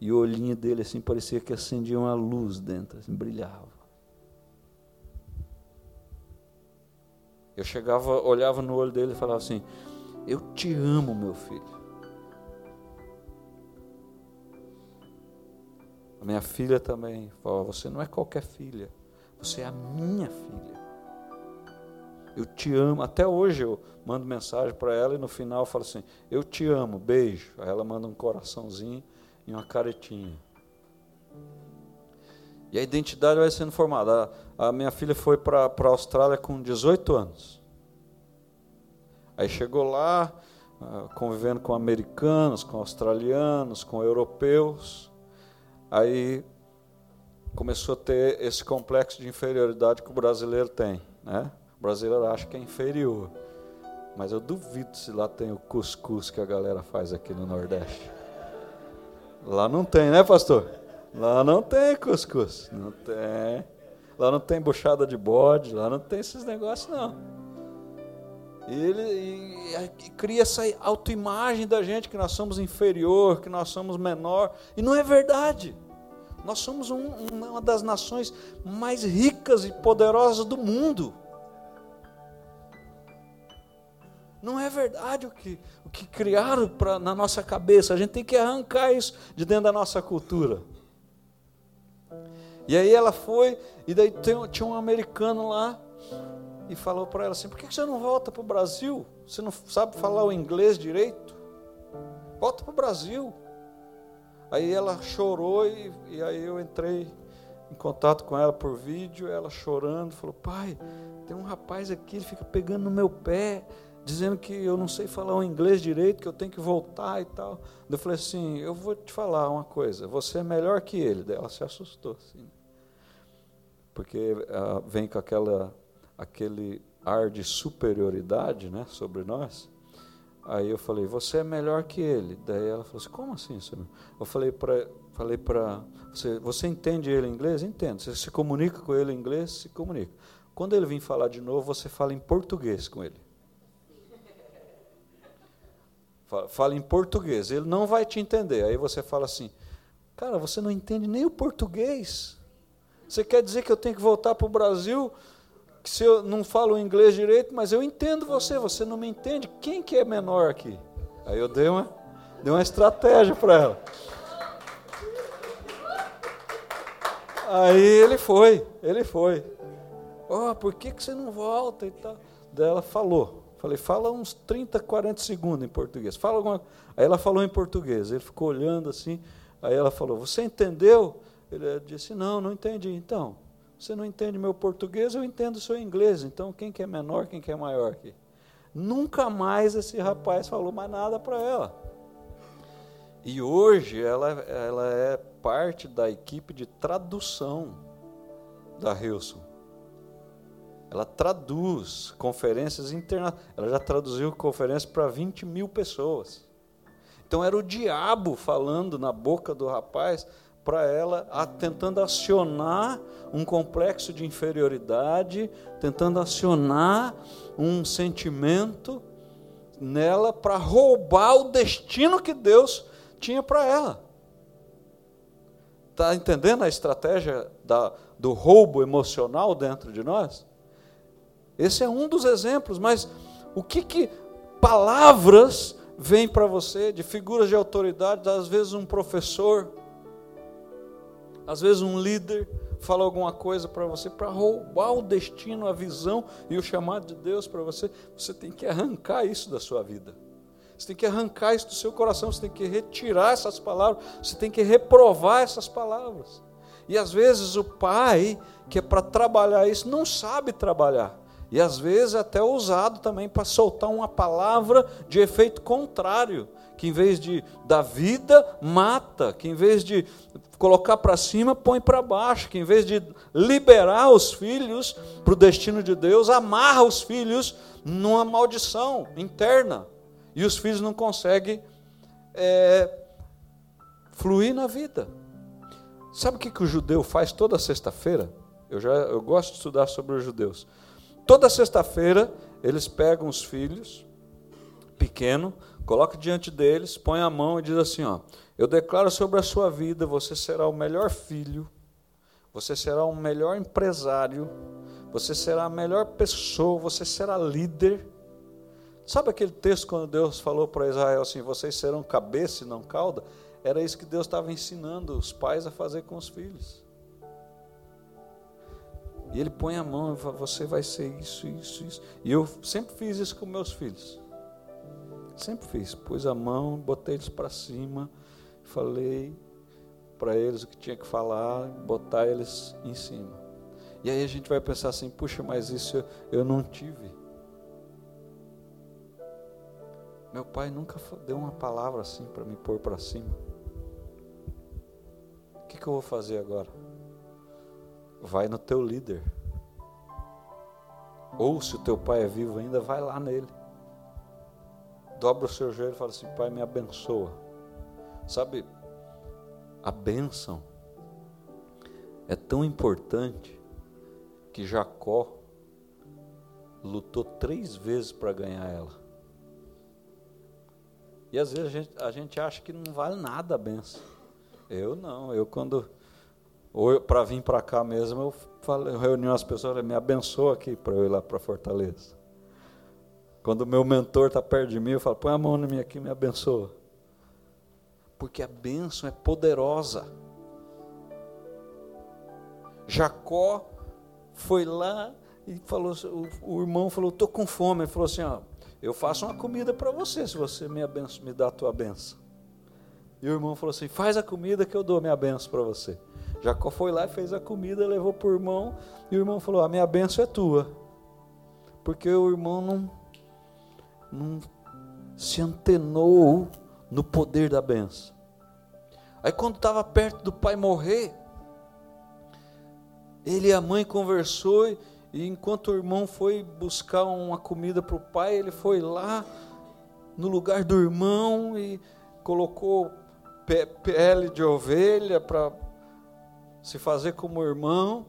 E o olhinho dele assim parecia que acendia uma luz dentro, assim, brilhava. Eu chegava, olhava no olho dele e falava assim: Eu te amo, meu filho. A minha filha também falava: Você não é qualquer filha, você é a minha filha. Eu te amo. Até hoje eu mando mensagem para ela e no final eu falo assim: Eu te amo, beijo. Aí ela manda um coraçãozinho e uma caretinha. E a identidade vai sendo formada. A, a minha filha foi para a Austrália com 18 anos. Aí chegou lá, uh, convivendo com americanos, com australianos, com europeus. Aí começou a ter esse complexo de inferioridade que o brasileiro tem. Né? O brasileiro acha que é inferior. Mas eu duvido se lá tem o cuscuz que a galera faz aqui no Nordeste. Lá não tem, né, pastor? Lá não tem cuscuz. Não tem. Lá não tem buchada de bode, lá não tem esses negócios, não. Ele e cria essa autoimagem da gente que nós somos inferior, que nós somos menor. E não é verdade. Nós somos um, uma das nações mais ricas e poderosas do mundo. Não é verdade o que, o que criaram pra, na nossa cabeça. A gente tem que arrancar isso de dentro da nossa cultura. E aí ela foi, e daí tinha um americano lá, e falou para ela assim: por que você não volta para o Brasil? Você não sabe falar o inglês direito? Volta para o Brasil. Aí ela chorou, e, e aí eu entrei em contato com ela por vídeo, ela chorando, falou: pai, tem um rapaz aqui, ele fica pegando no meu pé dizendo que eu não sei falar o inglês direito, que eu tenho que voltar e tal. Eu falei assim, eu vou te falar uma coisa, você é melhor que ele. Daí ela se assustou, assim. Porque uh, vem com aquela, aquele ar de superioridade né, sobre nós. Aí eu falei, você é melhor que ele. Daí ela falou assim, como assim, senhor? Eu falei para falei para você, você entende ele em inglês? Entendo. Você se comunica com ele em inglês? Se comunica. Quando ele vir falar de novo, você fala em português com ele. [LAUGHS] Fala em português, ele não vai te entender. Aí você fala assim: Cara, você não entende nem o português. Você quer dizer que eu tenho que voltar para o Brasil? Que se eu não falo inglês direito, mas eu entendo você, você não me entende. Quem que é menor aqui? Aí eu dei uma, dei uma estratégia para ela. Aí ele foi, ele foi. Oh, por que, que você não volta e tal? Daí ela falou. Falei, fala uns 30, 40 segundos em português. Fala alguma... Aí ela falou em português. Ele ficou olhando assim. Aí ela falou, você entendeu? Ele disse, não, não entendi. Então, você não entende meu português, eu entendo seu inglês. Então, quem que é menor, quem que é maior aqui? Nunca mais esse rapaz falou mais nada para ela. E hoje ela, ela é parte da equipe de tradução da Hilson. Ela traduz conferências internacionais. Ela já traduziu conferências para 20 mil pessoas. Então era o diabo falando na boca do rapaz para ela, tentando acionar um complexo de inferioridade, tentando acionar um sentimento nela para roubar o destino que Deus tinha para ela. Está entendendo a estratégia da, do roubo emocional dentro de nós? Esse é um dos exemplos, mas o que que palavras vêm para você de figuras de autoridade, às vezes um professor, às vezes um líder fala alguma coisa para você para roubar o destino, a visão e o chamado de Deus para você, você tem que arrancar isso da sua vida. Você tem que arrancar isso do seu coração, você tem que retirar essas palavras, você tem que reprovar essas palavras. E às vezes o pai, que é para trabalhar isso, não sabe trabalhar. E às vezes até usado também para soltar uma palavra de efeito contrário, que em vez de dar vida, mata, que em vez de colocar para cima, põe para baixo, que em vez de liberar os filhos para o destino de Deus, amarra os filhos numa maldição interna. E os filhos não conseguem é, fluir na vida. Sabe o que, que o judeu faz toda sexta-feira? Eu, já, eu gosto de estudar sobre os judeus. Toda sexta-feira, eles pegam os filhos, pequeno, colocam diante deles, põe a mão e diz assim: ó, Eu declaro sobre a sua vida, você será o melhor filho, você será o melhor empresário, você será a melhor pessoa, você será líder. Sabe aquele texto quando Deus falou para Israel assim: vocês serão cabeça e não cauda? Era isso que Deus estava ensinando os pais a fazer com os filhos. E ele põe a mão e fala: você vai ser isso, isso, isso. E eu sempre fiz isso com meus filhos. Sempre fiz. Pus a mão, botei eles para cima, falei para eles o que tinha que falar, botar eles em cima. E aí a gente vai pensar assim: puxa, mas isso eu, não tive. Meu pai nunca deu uma palavra assim para me pôr para cima. O que, que eu vou fazer agora? Vai no teu líder. Ou se o teu pai é vivo ainda, vai lá nele. Dobra o seu joelho e fala assim: Pai, me abençoa. Sabe, a bênção é tão importante que Jacó lutou três vezes para ganhar ela. E às vezes a gente, a gente acha que não vale nada a benção. Eu não, eu quando. Ou para vir para cá mesmo, eu, falei, eu reuni as pessoas, me abençoa aqui para eu ir lá para Fortaleza. Quando o meu mentor está perto de mim, eu falo, põe a mão em mim aqui e me abençoa. Porque a bênção é poderosa. Jacó foi lá e falou, o, o irmão falou, estou com fome. Ele falou assim, ó, eu faço uma comida para você, se você me, abenço, me dá a tua benção. E o irmão falou assim: faz a comida que eu dou minha benção para você. Jacó foi lá e fez a comida, levou para o irmão, e o irmão falou: a minha benção é tua. Porque o irmão não, não se antenou no poder da benção. Aí quando estava perto do pai morrer, ele e a mãe conversou e enquanto o irmão foi buscar uma comida para o pai, ele foi lá no lugar do irmão e colocou pele de ovelha para se fazer como irmão.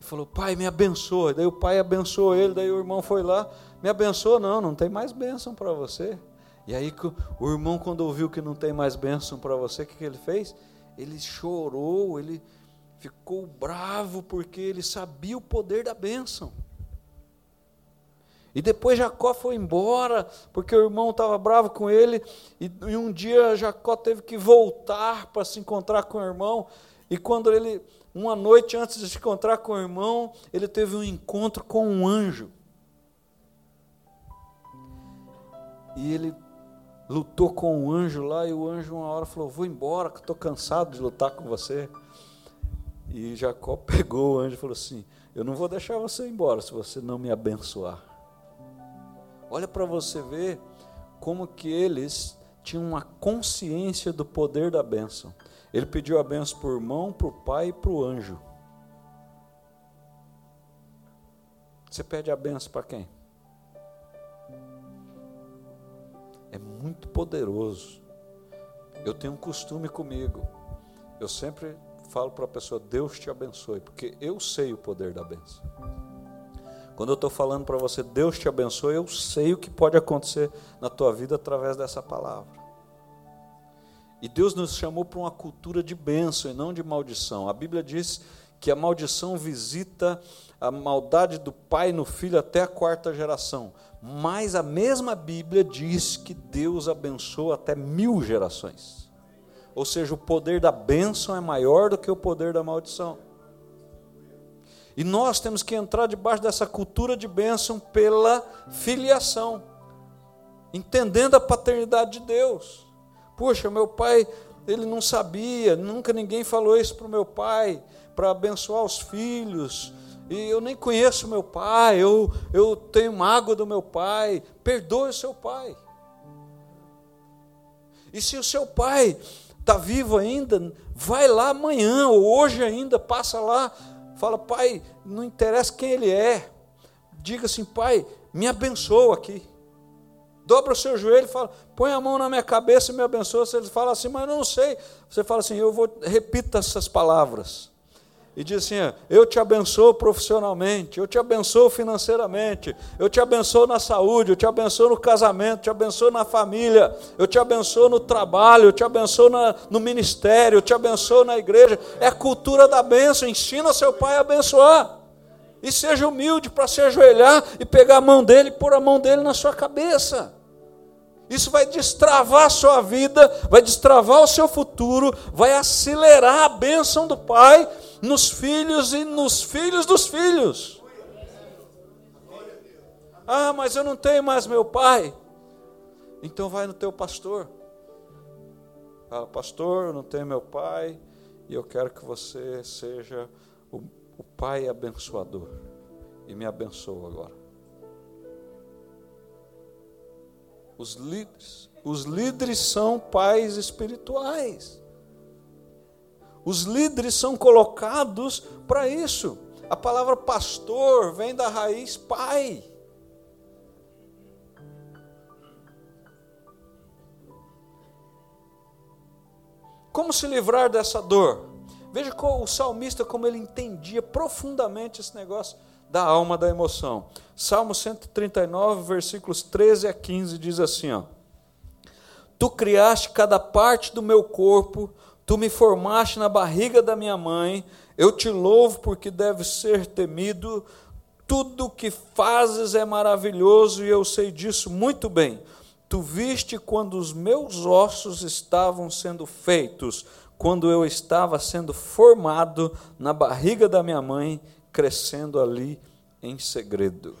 E falou: Pai, me abençoa. Daí o pai abençoou ele. Daí o irmão foi lá: Me abençoa, não, não tem mais bênção para você. E aí o irmão, quando ouviu que não tem mais bênção para você, o que, que ele fez? Ele chorou, ele ficou bravo porque ele sabia o poder da bênção. E depois Jacó foi embora, porque o irmão estava bravo com ele, e, e, um dia Jacó teve que voltar para se encontrar com o irmão, e quando ele, uma noite antes de se encontrar com o irmão, ele teve um encontro com um anjo. E ele lutou com um anjo lá, e o anjo uma hora falou: Vou embora, que estou cansado de lutar com você. E Jacó [LAUGHS] pegou o anjo e falou assim: Eu não vou deixar você embora se você não me abençoar. Olha para você ver como que eles tinham uma consciência do poder da bênção. Ele pediu a bênção para o irmão, para o pai e para o anjo. Você pede a benção para quem? Muito poderoso. Eu tenho um costume comigo. Eu sempre falo para a pessoa, Deus te abençoe, porque eu sei o poder da benção. Quando eu estou falando para você, Deus te abençoe, eu sei o que pode acontecer na tua vida através dessa palavra. E Deus nos chamou para uma cultura de bênção e não de maldição. A Bíblia diz que a maldição visita a maldade do pai no filho até a quarta geração. Mas a mesma Bíblia diz que Deus abençoa até mil gerações. Ou seja, o poder da bênção é maior do que o poder da maldição. E nós temos que entrar debaixo dessa cultura de bênção pela filiação, entendendo a paternidade de Deus. Puxa, meu pai ele não sabia, nunca ninguém falou isso para o meu pai, para abençoar os filhos. E eu nem conheço meu pai, eu, eu tenho mágoa do meu pai. Perdoe o seu pai. E se o seu pai está vivo ainda, vai lá amanhã ou hoje ainda, passa lá, fala, pai, não interessa quem ele é. Diga assim, pai, me abençoa aqui. Dobra o seu joelho e fala, põe a mão na minha cabeça e me abençoa. Se ele fala assim, mas eu não sei. Você fala assim, eu vou, repita essas palavras e diz assim: Eu te abençoo profissionalmente, eu te abençoo financeiramente, eu te abençoo na saúde, eu te abençoo no casamento, eu te abençoo na família, eu te abençoo no trabalho, eu te abençoo na, no ministério, eu te abençoo na igreja. É a cultura da bênção. Ensina seu pai a abençoar. E seja humilde para se ajoelhar e pegar a mão dele e pôr a mão dele na sua cabeça. Isso vai destravar a sua vida, vai destravar o seu futuro, vai acelerar a bênção do Pai nos filhos e nos filhos dos filhos. Ah, mas eu não tenho mais meu pai. Então vai no teu pastor. Fala, pastor, eu não tenho meu pai e eu quero que você seja o, o pai abençoador. E me abençoa agora. Os líderes, os líderes são pais espirituais. Os líderes são colocados para isso. A palavra pastor vem da raiz pai. Como se livrar dessa dor? Veja o salmista como ele entendia profundamente esse negócio da alma, da emoção. Salmo 139, versículos 13 a 15 diz assim, ó: Tu criaste cada parte do meu corpo, Tu me formaste na barriga da minha mãe, eu te louvo porque deve ser temido. Tudo que fazes é maravilhoso e eu sei disso muito bem. Tu viste quando os meus ossos estavam sendo feitos, quando eu estava sendo formado na barriga da minha mãe, crescendo ali em segredo.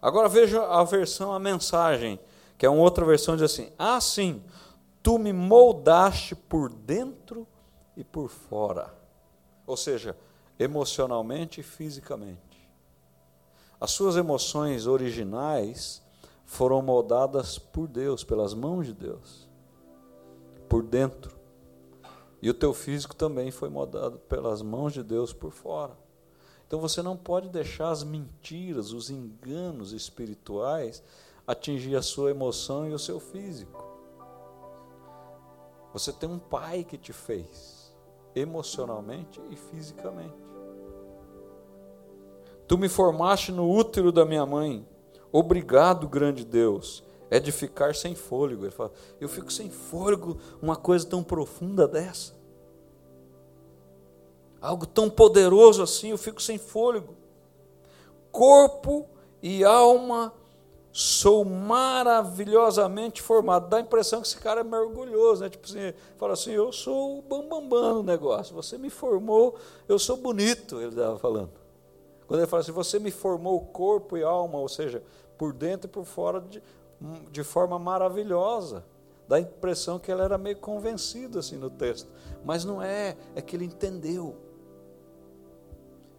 Agora veja a versão, a mensagem, que é uma outra versão, diz assim: Ah, sim, tu me moldaste por dentro e por fora. Ou seja, emocionalmente e fisicamente. As suas emoções originais foram moldadas por Deus, pelas mãos de Deus, por dentro. E o teu físico também foi moldado pelas mãos de Deus por fora. Então você não pode deixar as mentiras, os enganos espirituais atingir a sua emoção e o seu físico. Você tem um pai que te fez, emocionalmente e fisicamente. Tu me formaste no útero da minha mãe. Obrigado, grande Deus. É de ficar sem fôlego. Ele fala, eu fico sem fôlego, uma coisa tão profunda dessa. Algo tão poderoso assim, eu fico sem fôlego. Corpo e alma sou maravilhosamente formado. Dá a impressão que esse cara é mergulhoso, né? Tipo assim, fala assim, eu sou o bambambam bam, bam no negócio. Você me formou, eu sou bonito, ele estava falando. Quando ele fala assim, você me formou corpo e alma, ou seja, por dentro e por fora de, de forma maravilhosa. Dá a impressão que ele era meio convencido assim no texto, mas não é, é que ele entendeu.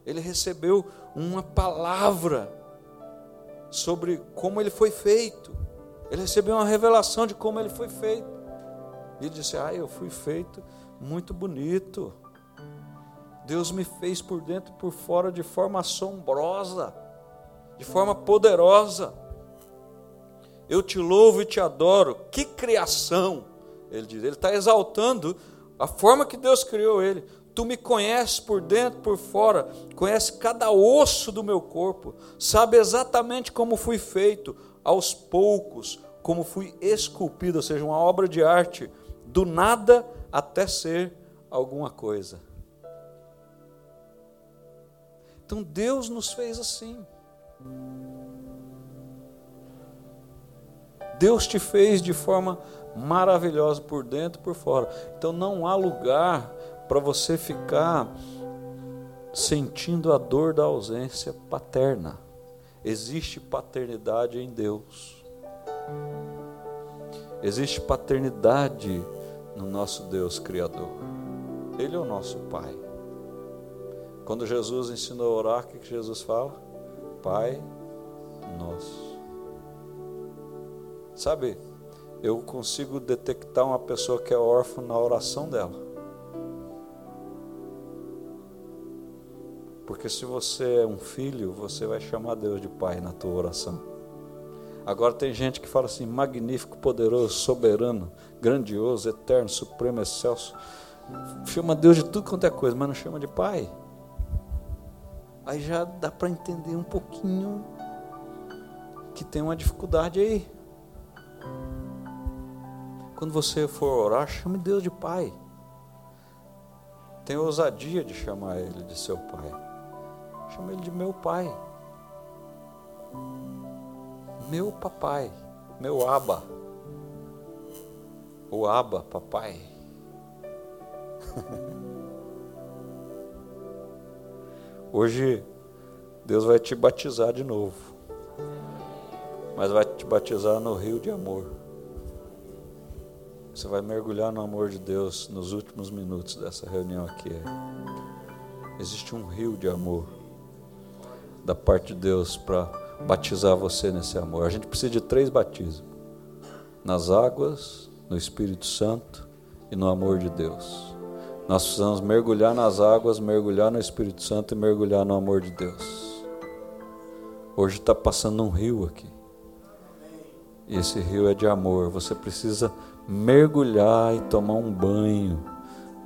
Ele recebeu uma palavra sobre como ele foi feito. Ele recebeu uma revelação de como ele foi feito. E ele disse: Ah, eu fui feito muito bonito. Deus me fez por dentro e por fora de forma assombrosa, de forma poderosa. Eu te louvo e te adoro. Que criação! Ele diz. Ele está exaltando a forma que Deus criou ele. Tu me conheces por dentro, por fora, conhece cada osso do meu corpo, sabe exatamente como fui feito, aos poucos, como fui esculpido, ou seja, uma obra de arte, do nada até ser alguma coisa. Então Deus nos fez assim. Deus te fez de forma maravilhosa por dentro e por fora. Então não há lugar para você ficar sentindo a dor da ausência paterna. Existe paternidade em Deus. Existe paternidade no nosso Deus Criador. Ele é o nosso Pai. Quando Jesus ensinou a orar, o que Jesus fala? Pai nosso. Sabe, eu consigo detectar uma pessoa que é órfã na oração dela. Porque se você é um filho, você vai chamar Deus de pai na tua oração. Agora tem gente que fala assim: magnífico, poderoso, soberano, grandioso, eterno, supremo, excelso. Chama Deus de tudo quanto é coisa, mas não chama de pai. Aí já dá para entender um pouquinho que tem uma dificuldade aí. Quando você for orar, chame Deus de pai. Tenha ousadia de chamar Ele de seu pai. Chama ele de meu pai. Meu papai. Meu aba. O aba, papai. [LAUGHS] Hoje Deus vai te batizar de novo. Mas vai te batizar no rio de amor. Você vai mergulhar no amor de Deus nos últimos minutos dessa reunião aqui. Existe um rio de amor da parte de Deus para batizar você nesse amor. A gente precisa de três batismos: nas águas, no Espírito Santo e no amor de Deus. Nós precisamos mergulhar nas águas, mergulhar no Espírito Santo e mergulhar no amor de Deus. Hoje está passando um rio aqui. E esse rio é de amor. Você precisa mergulhar e tomar um banho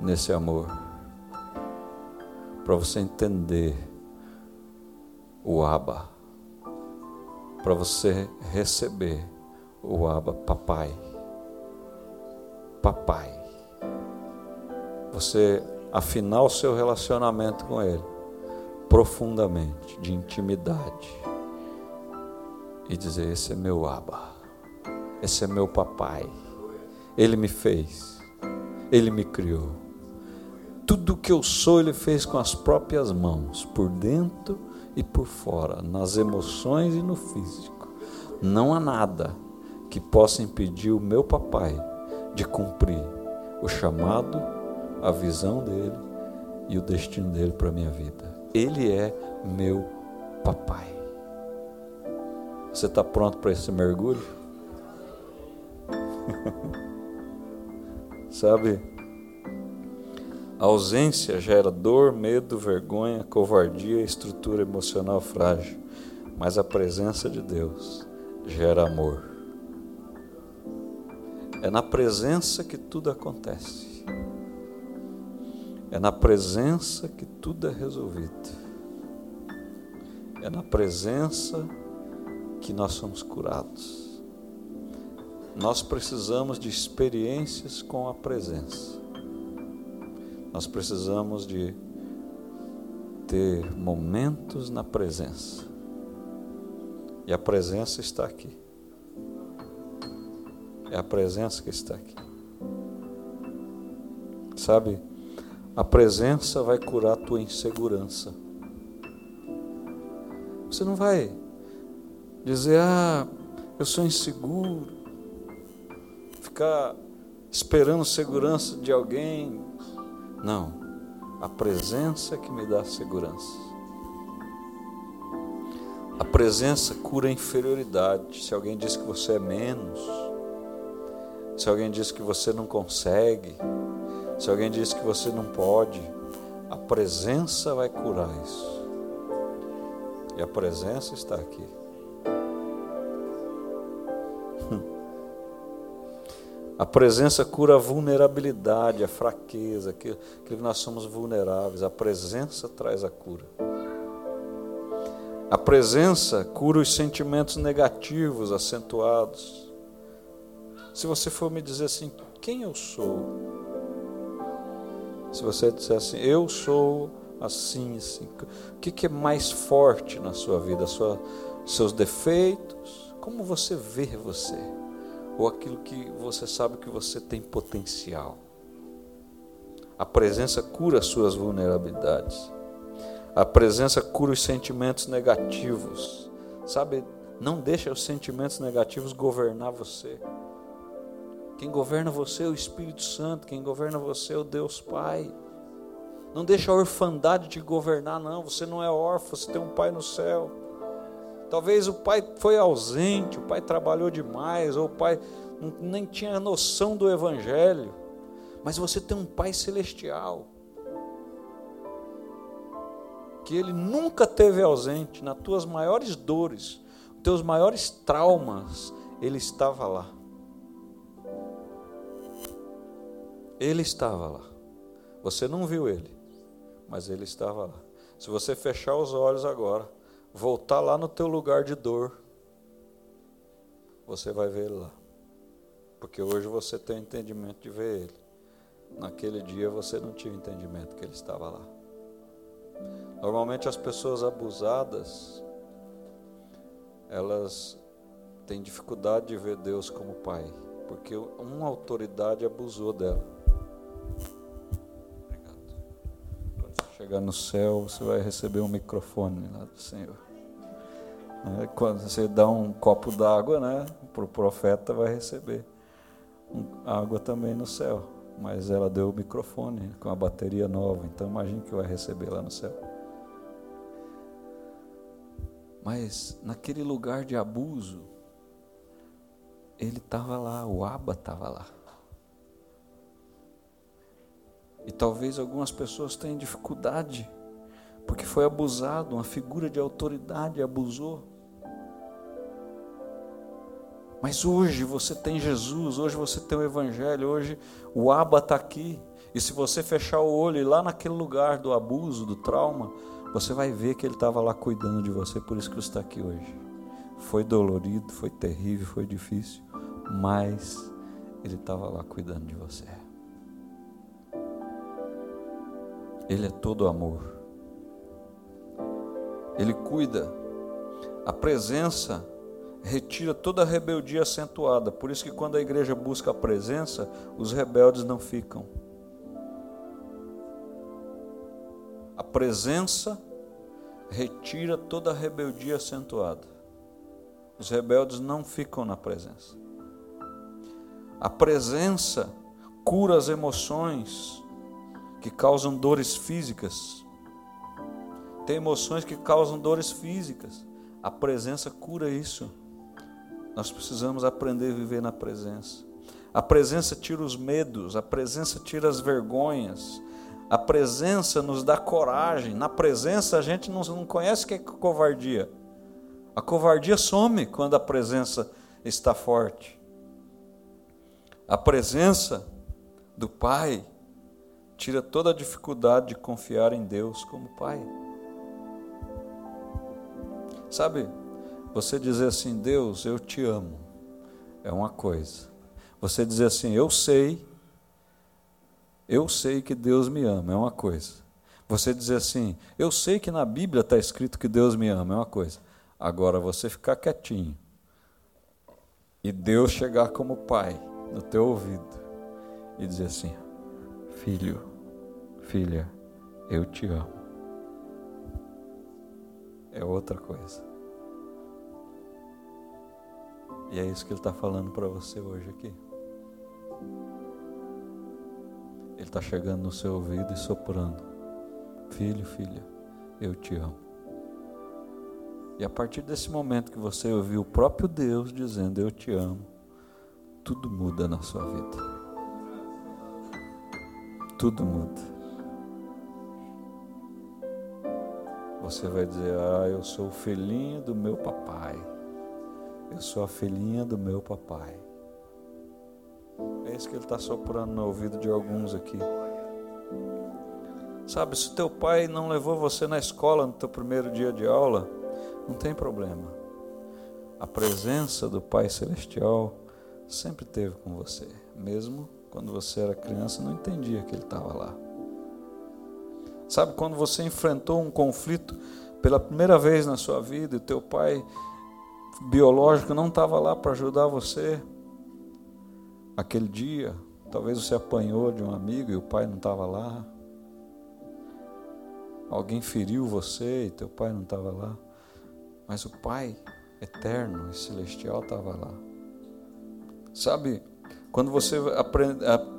nesse amor. Para você entender o Abba, para você receber o Abba, papai. Papai. Você afinar o seu relacionamento com Ele profundamente, de intimidade, e dizer: Esse é meu Abba, esse é meu papai. Ele me fez, Ele me criou. Tudo que eu sou, Ele fez com as próprias mãos, por dentro e por fora, nas emoções e no físico. Não há nada que possa impedir o meu papai de cumprir o chamado, a visão dele e o destino dele para a minha vida. Ele é meu papai. Você está pronto para esse mergulho? [LAUGHS] Sabe? A ausência gera dor, medo, vergonha, covardia, estrutura emocional frágil. Mas a presença de Deus gera amor. É na presença que tudo acontece. É na presença que tudo é resolvido. É na presença que nós somos curados. Nós precisamos de experiências com a presença. Nós precisamos de ter momentos na presença. E a presença está aqui. É a presença que está aqui. Sabe, a presença vai curar a tua insegurança. Você não vai dizer, ah, eu sou inseguro, ficar esperando segurança de alguém, não, a presença que me dá segurança. A presença cura a inferioridade. Se alguém diz que você é menos, se alguém diz que você não consegue, se alguém diz que você não pode, a presença vai curar isso. E a presença está aqui. A presença cura a vulnerabilidade, a fraqueza, aquilo, que nós somos vulneráveis. A presença traz a cura. A presença cura os sentimentos negativos acentuados. Se você for me dizer assim, quem eu sou? Se você disser assim, eu sou assim, assim, o que, é mais forte na sua vida? Sua, seus defeitos? Como você vê você? Ou aquilo que você sabe que você tem potencial. A presença cura as suas vulnerabilidades. A presença cura os sentimentos negativos. Sabe, não deixa os sentimentos negativos governar você. Quem governa você é o Espírito Santo, quem governa você é o Deus Pai. Não deixa a orfandade te governar, não. Você não é órfão, você tem um pai no céu. Talvez o pai foi ausente, o pai trabalhou demais, ou o pai nem tinha noção do Evangelho. Mas você tem um pai celestial. Que ele nunca teve ausente, nas tuas maiores dores, nos teus maiores traumas, ele estava lá. Ele estava lá. Você não viu ele, mas ele estava lá. Se você fechar os olhos agora, voltar lá no teu lugar de dor, você vai ver ele lá. Porque hoje você tem entendimento de ver ele. Naquele dia você não tinha entendimento que ele estava lá. Normalmente as pessoas abusadas, elas têm dificuldade de ver Deus como Pai, porque uma autoridade abusou dela. chegar no céu, você vai receber um microfone lá do Senhor. É, quando você dá um copo d'água, né, para o profeta, vai receber água também no céu. Mas ela deu o microfone com a bateria nova, então imagine que vai receber lá no céu. Mas naquele lugar de abuso, ele estava lá, o Aba estava lá. E talvez algumas pessoas tenham dificuldade, porque foi abusado, uma figura de autoridade abusou. Mas hoje você tem Jesus, hoje você tem o Evangelho, hoje o Abba está aqui. E se você fechar o olho e lá naquele lugar do abuso, do trauma, você vai ver que Ele estava lá cuidando de você, por isso que você está aqui hoje. Foi dolorido, foi terrível, foi difícil, mas Ele estava lá cuidando de você. Ele é todo amor. Ele cuida. A presença retira toda a rebeldia acentuada. Por isso que quando a igreja busca a presença, os rebeldes não ficam. A presença retira toda a rebeldia acentuada. Os rebeldes não ficam na presença. A presença cura as emoções que causam dores físicas. Tem emoções que causam dores físicas. A presença cura isso. Nós precisamos aprender a viver na presença. A presença tira os medos, a presença tira as vergonhas, a presença nos dá coragem. Na presença a gente não, não conhece o que é covardia. A covardia some quando a presença está forte. A presença do Pai tira toda a dificuldade de confiar em Deus como Pai. Sabe, você dizer assim, Deus, eu te amo, é uma coisa. Você dizer assim, eu sei, eu sei que Deus me ama, é uma coisa. Você dizer assim, eu sei que na Bíblia está escrito que Deus me ama, é uma coisa. Agora você ficar quietinho e Deus chegar como pai no teu ouvido e dizer assim: Filho, filha, eu te amo. É outra coisa. E é isso que Ele está falando para você hoje aqui. Ele está chegando no seu ouvido e soprando: Filho, filha, eu te amo. E a partir desse momento que você ouviu o próprio Deus dizendo: Eu te amo, tudo muda na sua vida tudo muda. Você vai dizer: Ah, eu sou o filhinho do meu papai. Eu sou a filhinha do meu papai. É isso que ele está soprando no ouvido de alguns aqui. Sabe, se teu pai não levou você na escola no teu primeiro dia de aula, não tem problema. A presença do Pai Celestial sempre teve com você, mesmo quando você era criança, não entendia que ele estava lá. Sabe quando você enfrentou um conflito pela primeira vez na sua vida e teu pai biológico não estava lá para ajudar você? Aquele dia, talvez você apanhou de um amigo e o pai não estava lá. Alguém feriu você e teu pai não estava lá. Mas o Pai eterno e celestial estava lá. Sabe, Quando você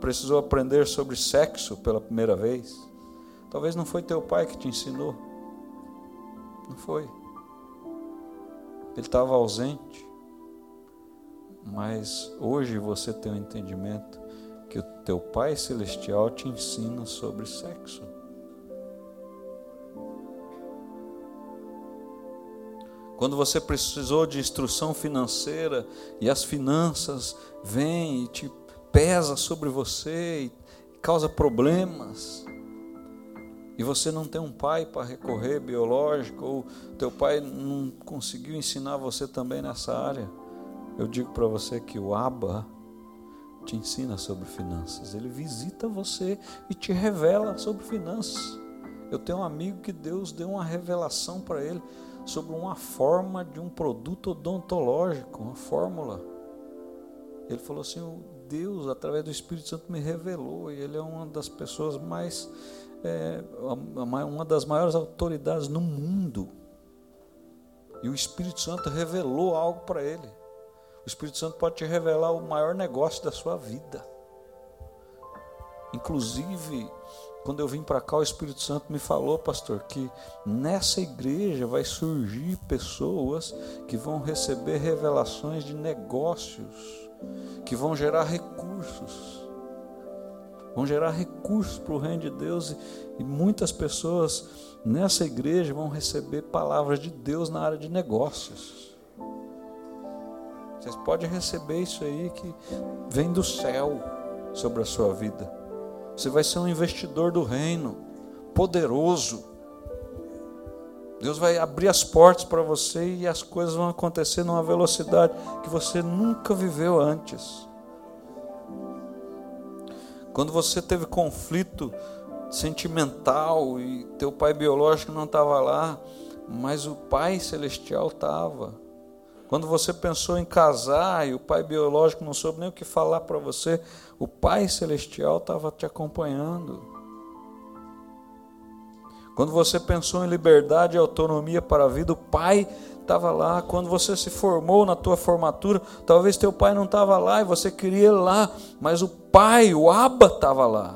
precisou aprender sobre sexo pela primeira vez, talvez não foi teu pai que te ensinou. Não foi. Ele estava ausente. Mas hoje você tem o um entendimento que o teu Pai Celestial te ensina sobre sexo. Quando você precisou de instrução financeira e as finanças vêm e te pesa sobre você e causa problemas, e você não tem um pai para recorrer biológico, ou teu pai não conseguiu ensinar você também nessa área, eu digo para você que o Abba te ensina sobre finanças, ele visita você e te revela sobre finanças. Eu tenho um amigo que Deus deu uma revelação para ele sobre uma forma de um produto odontológico, uma fórmula. Ele falou assim: Deus, através do Espírito Santo, me revelou, e ele é uma das pessoas mais, é, uma das maiores autoridades no mundo. E o Espírito Santo revelou algo para ele. O Espírito Santo pode te revelar o maior negócio da sua vida. Inclusive, quando eu vim para cá, o Espírito Santo me falou, pastor, que nessa igreja vai surgir pessoas que vão receber revelações de negócios, que vão gerar recursos. Vão gerar recursos para o reino de Deus e, muitas pessoas nessa igreja vão receber palavras de Deus na área de negócios. Vocês podem receber isso aí que vem do céu sobre a sua vida. Você vai ser um investidor do reino, poderoso. Deus vai abrir as portas para você e as coisas vão acontecer numa velocidade que você nunca viveu antes. Quando você teve conflito sentimental e teu pai biológico não estava lá, mas o pai celestial estava. Quando você pensou em casar e o pai biológico não soube nem o que falar para você, o Pai Celestial estava te acompanhando. Quando você pensou em liberdade e autonomia para a vida, o Pai estava lá. Quando você se formou na tua formatura, talvez teu pai não estava lá e você queria ir lá, mas o Pai, o Abba, estava lá.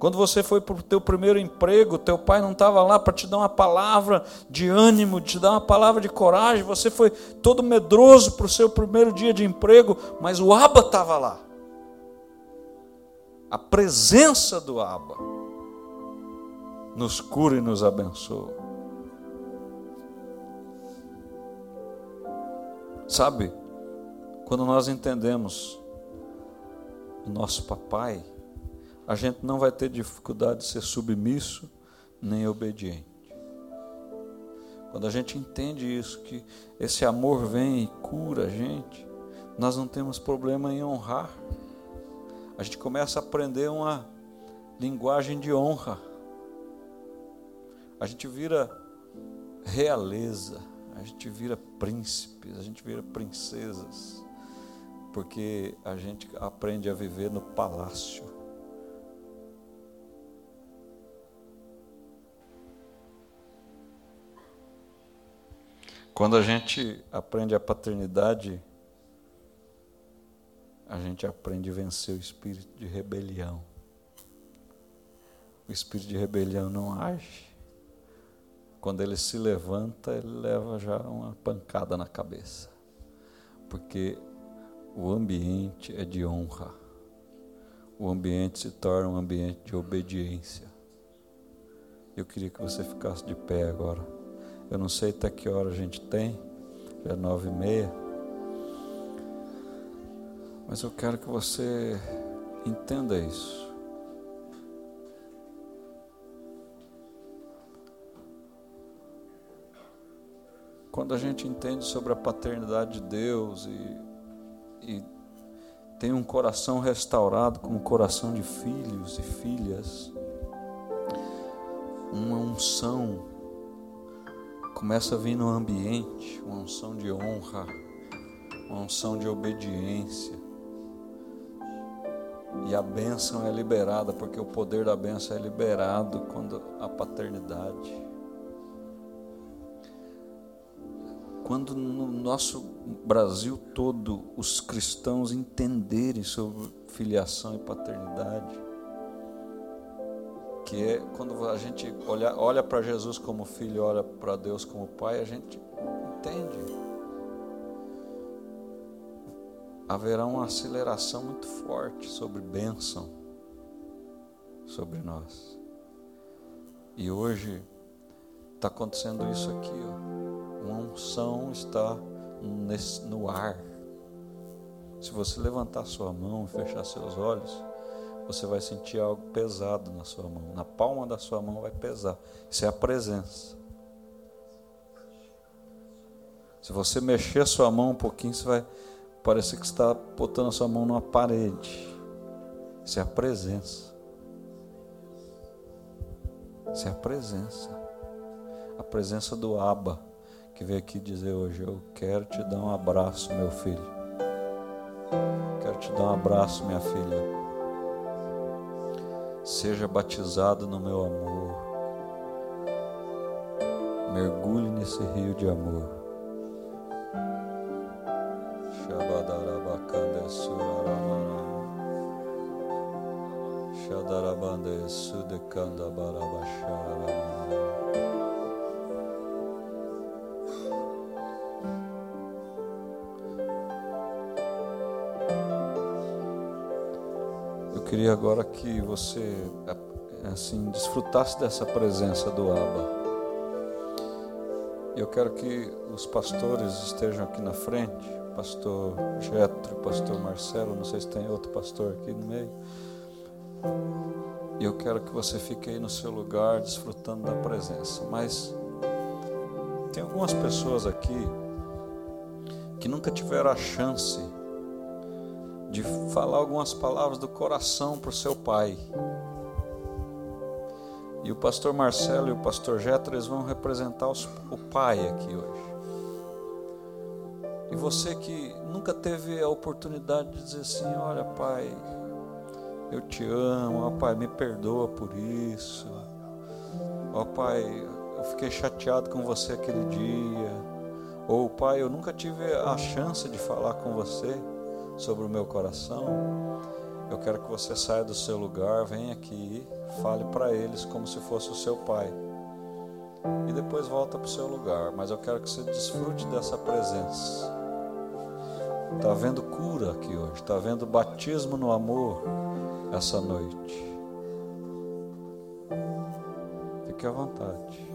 Quando você foi para o teu primeiro emprego, teu pai não estava lá para te dar uma palavra de ânimo, te dar uma palavra de coragem. Você foi todo medroso para o seu primeiro dia de emprego, mas o Aba estava lá. A presença do Aba nos cura e nos abençoa. Sabe, quando nós entendemos o nosso papai, a gente não vai ter dificuldade de ser submisso nem obediente. Quando a gente entende isso, que esse amor vem e cura a gente, nós não temos problema em honrar. A gente começa a aprender uma linguagem de honra. A gente vira realeza, a gente vira príncipes, a gente vira princesas, porque a gente aprende a viver no palácio Quando a gente aprende a paternidade, a gente aprende a vencer o espírito de rebelião. O espírito de rebelião não age. Quando ele se levanta, ele leva já uma pancada na cabeça. Porque o ambiente é de honra. O ambiente se torna um ambiente de obediência. Eu queria que você ficasse de pé agora. Eu não sei até que hora a gente tem, já é nove e meia. Mas eu quero que você entenda isso. Quando a gente entende sobre a paternidade de Deus e, e tem um coração restaurado como coração de filhos e filhas, uma unção começa a vir no ambiente uma unção de honra, uma unção de obediência. E a bênção é liberada, porque o poder da bênção é liberado quando a paternidade. Quando no nosso Brasil todo os cristãos entenderem sobre filiação e paternidade, que é quando a gente olha, olha para Jesus como filho, olha para Deus como pai, a gente entende. Haverá uma aceleração muito forte sobre bênção sobre nós. E hoje está acontecendo isso aqui, ó. Uma unção está nesse, no ar. Se você levantar sua mão e fechar seus olhos, você vai sentir algo pesado na sua mão. Na palma da sua mão vai pesar. Isso é a presença. Se você mexer sua mão um pouquinho, você vai parecer que está botando a sua mão numa parede. Isso é a presença. Isso é a presença. A presença do Abba, que veio aqui dizer hoje: Eu quero te dar um abraço, meu filho. Quero te dar um abraço, minha filha. Seja batizado no meu amor. Mergulhe nesse rio de amor. Shadarabande Sudekanda Barabashara. Queria agora que você assim desfrutasse dessa presença do Abba. Eu quero que os pastores estejam aqui na frente, pastor Getro, pastor Marcelo, não sei se tem outro pastor aqui no meio. Eu quero que você fique aí no seu lugar desfrutando da presença. Mas tem algumas pessoas aqui que nunca tiveram a chance de falar algumas palavras do coração para o seu pai. E o pastor Marcelo e o pastor Jetro eles vão representar os, o pai aqui hoje. E você que nunca teve a oportunidade de dizer assim: Olha, pai, eu te amo, ó Pai, me perdoa por isso. Ó Pai, eu fiquei chateado com você aquele dia. Ou Pai, eu nunca tive a chance de falar com você sobre o meu coração. Eu quero que você saia do seu lugar, venha aqui, fale para eles como se fosse o seu pai. E depois volta para o seu lugar, mas eu quero que você desfrute dessa presença. Está havendo cura aqui hoje, está havendo batismo no amor essa noite. Fique à vontade.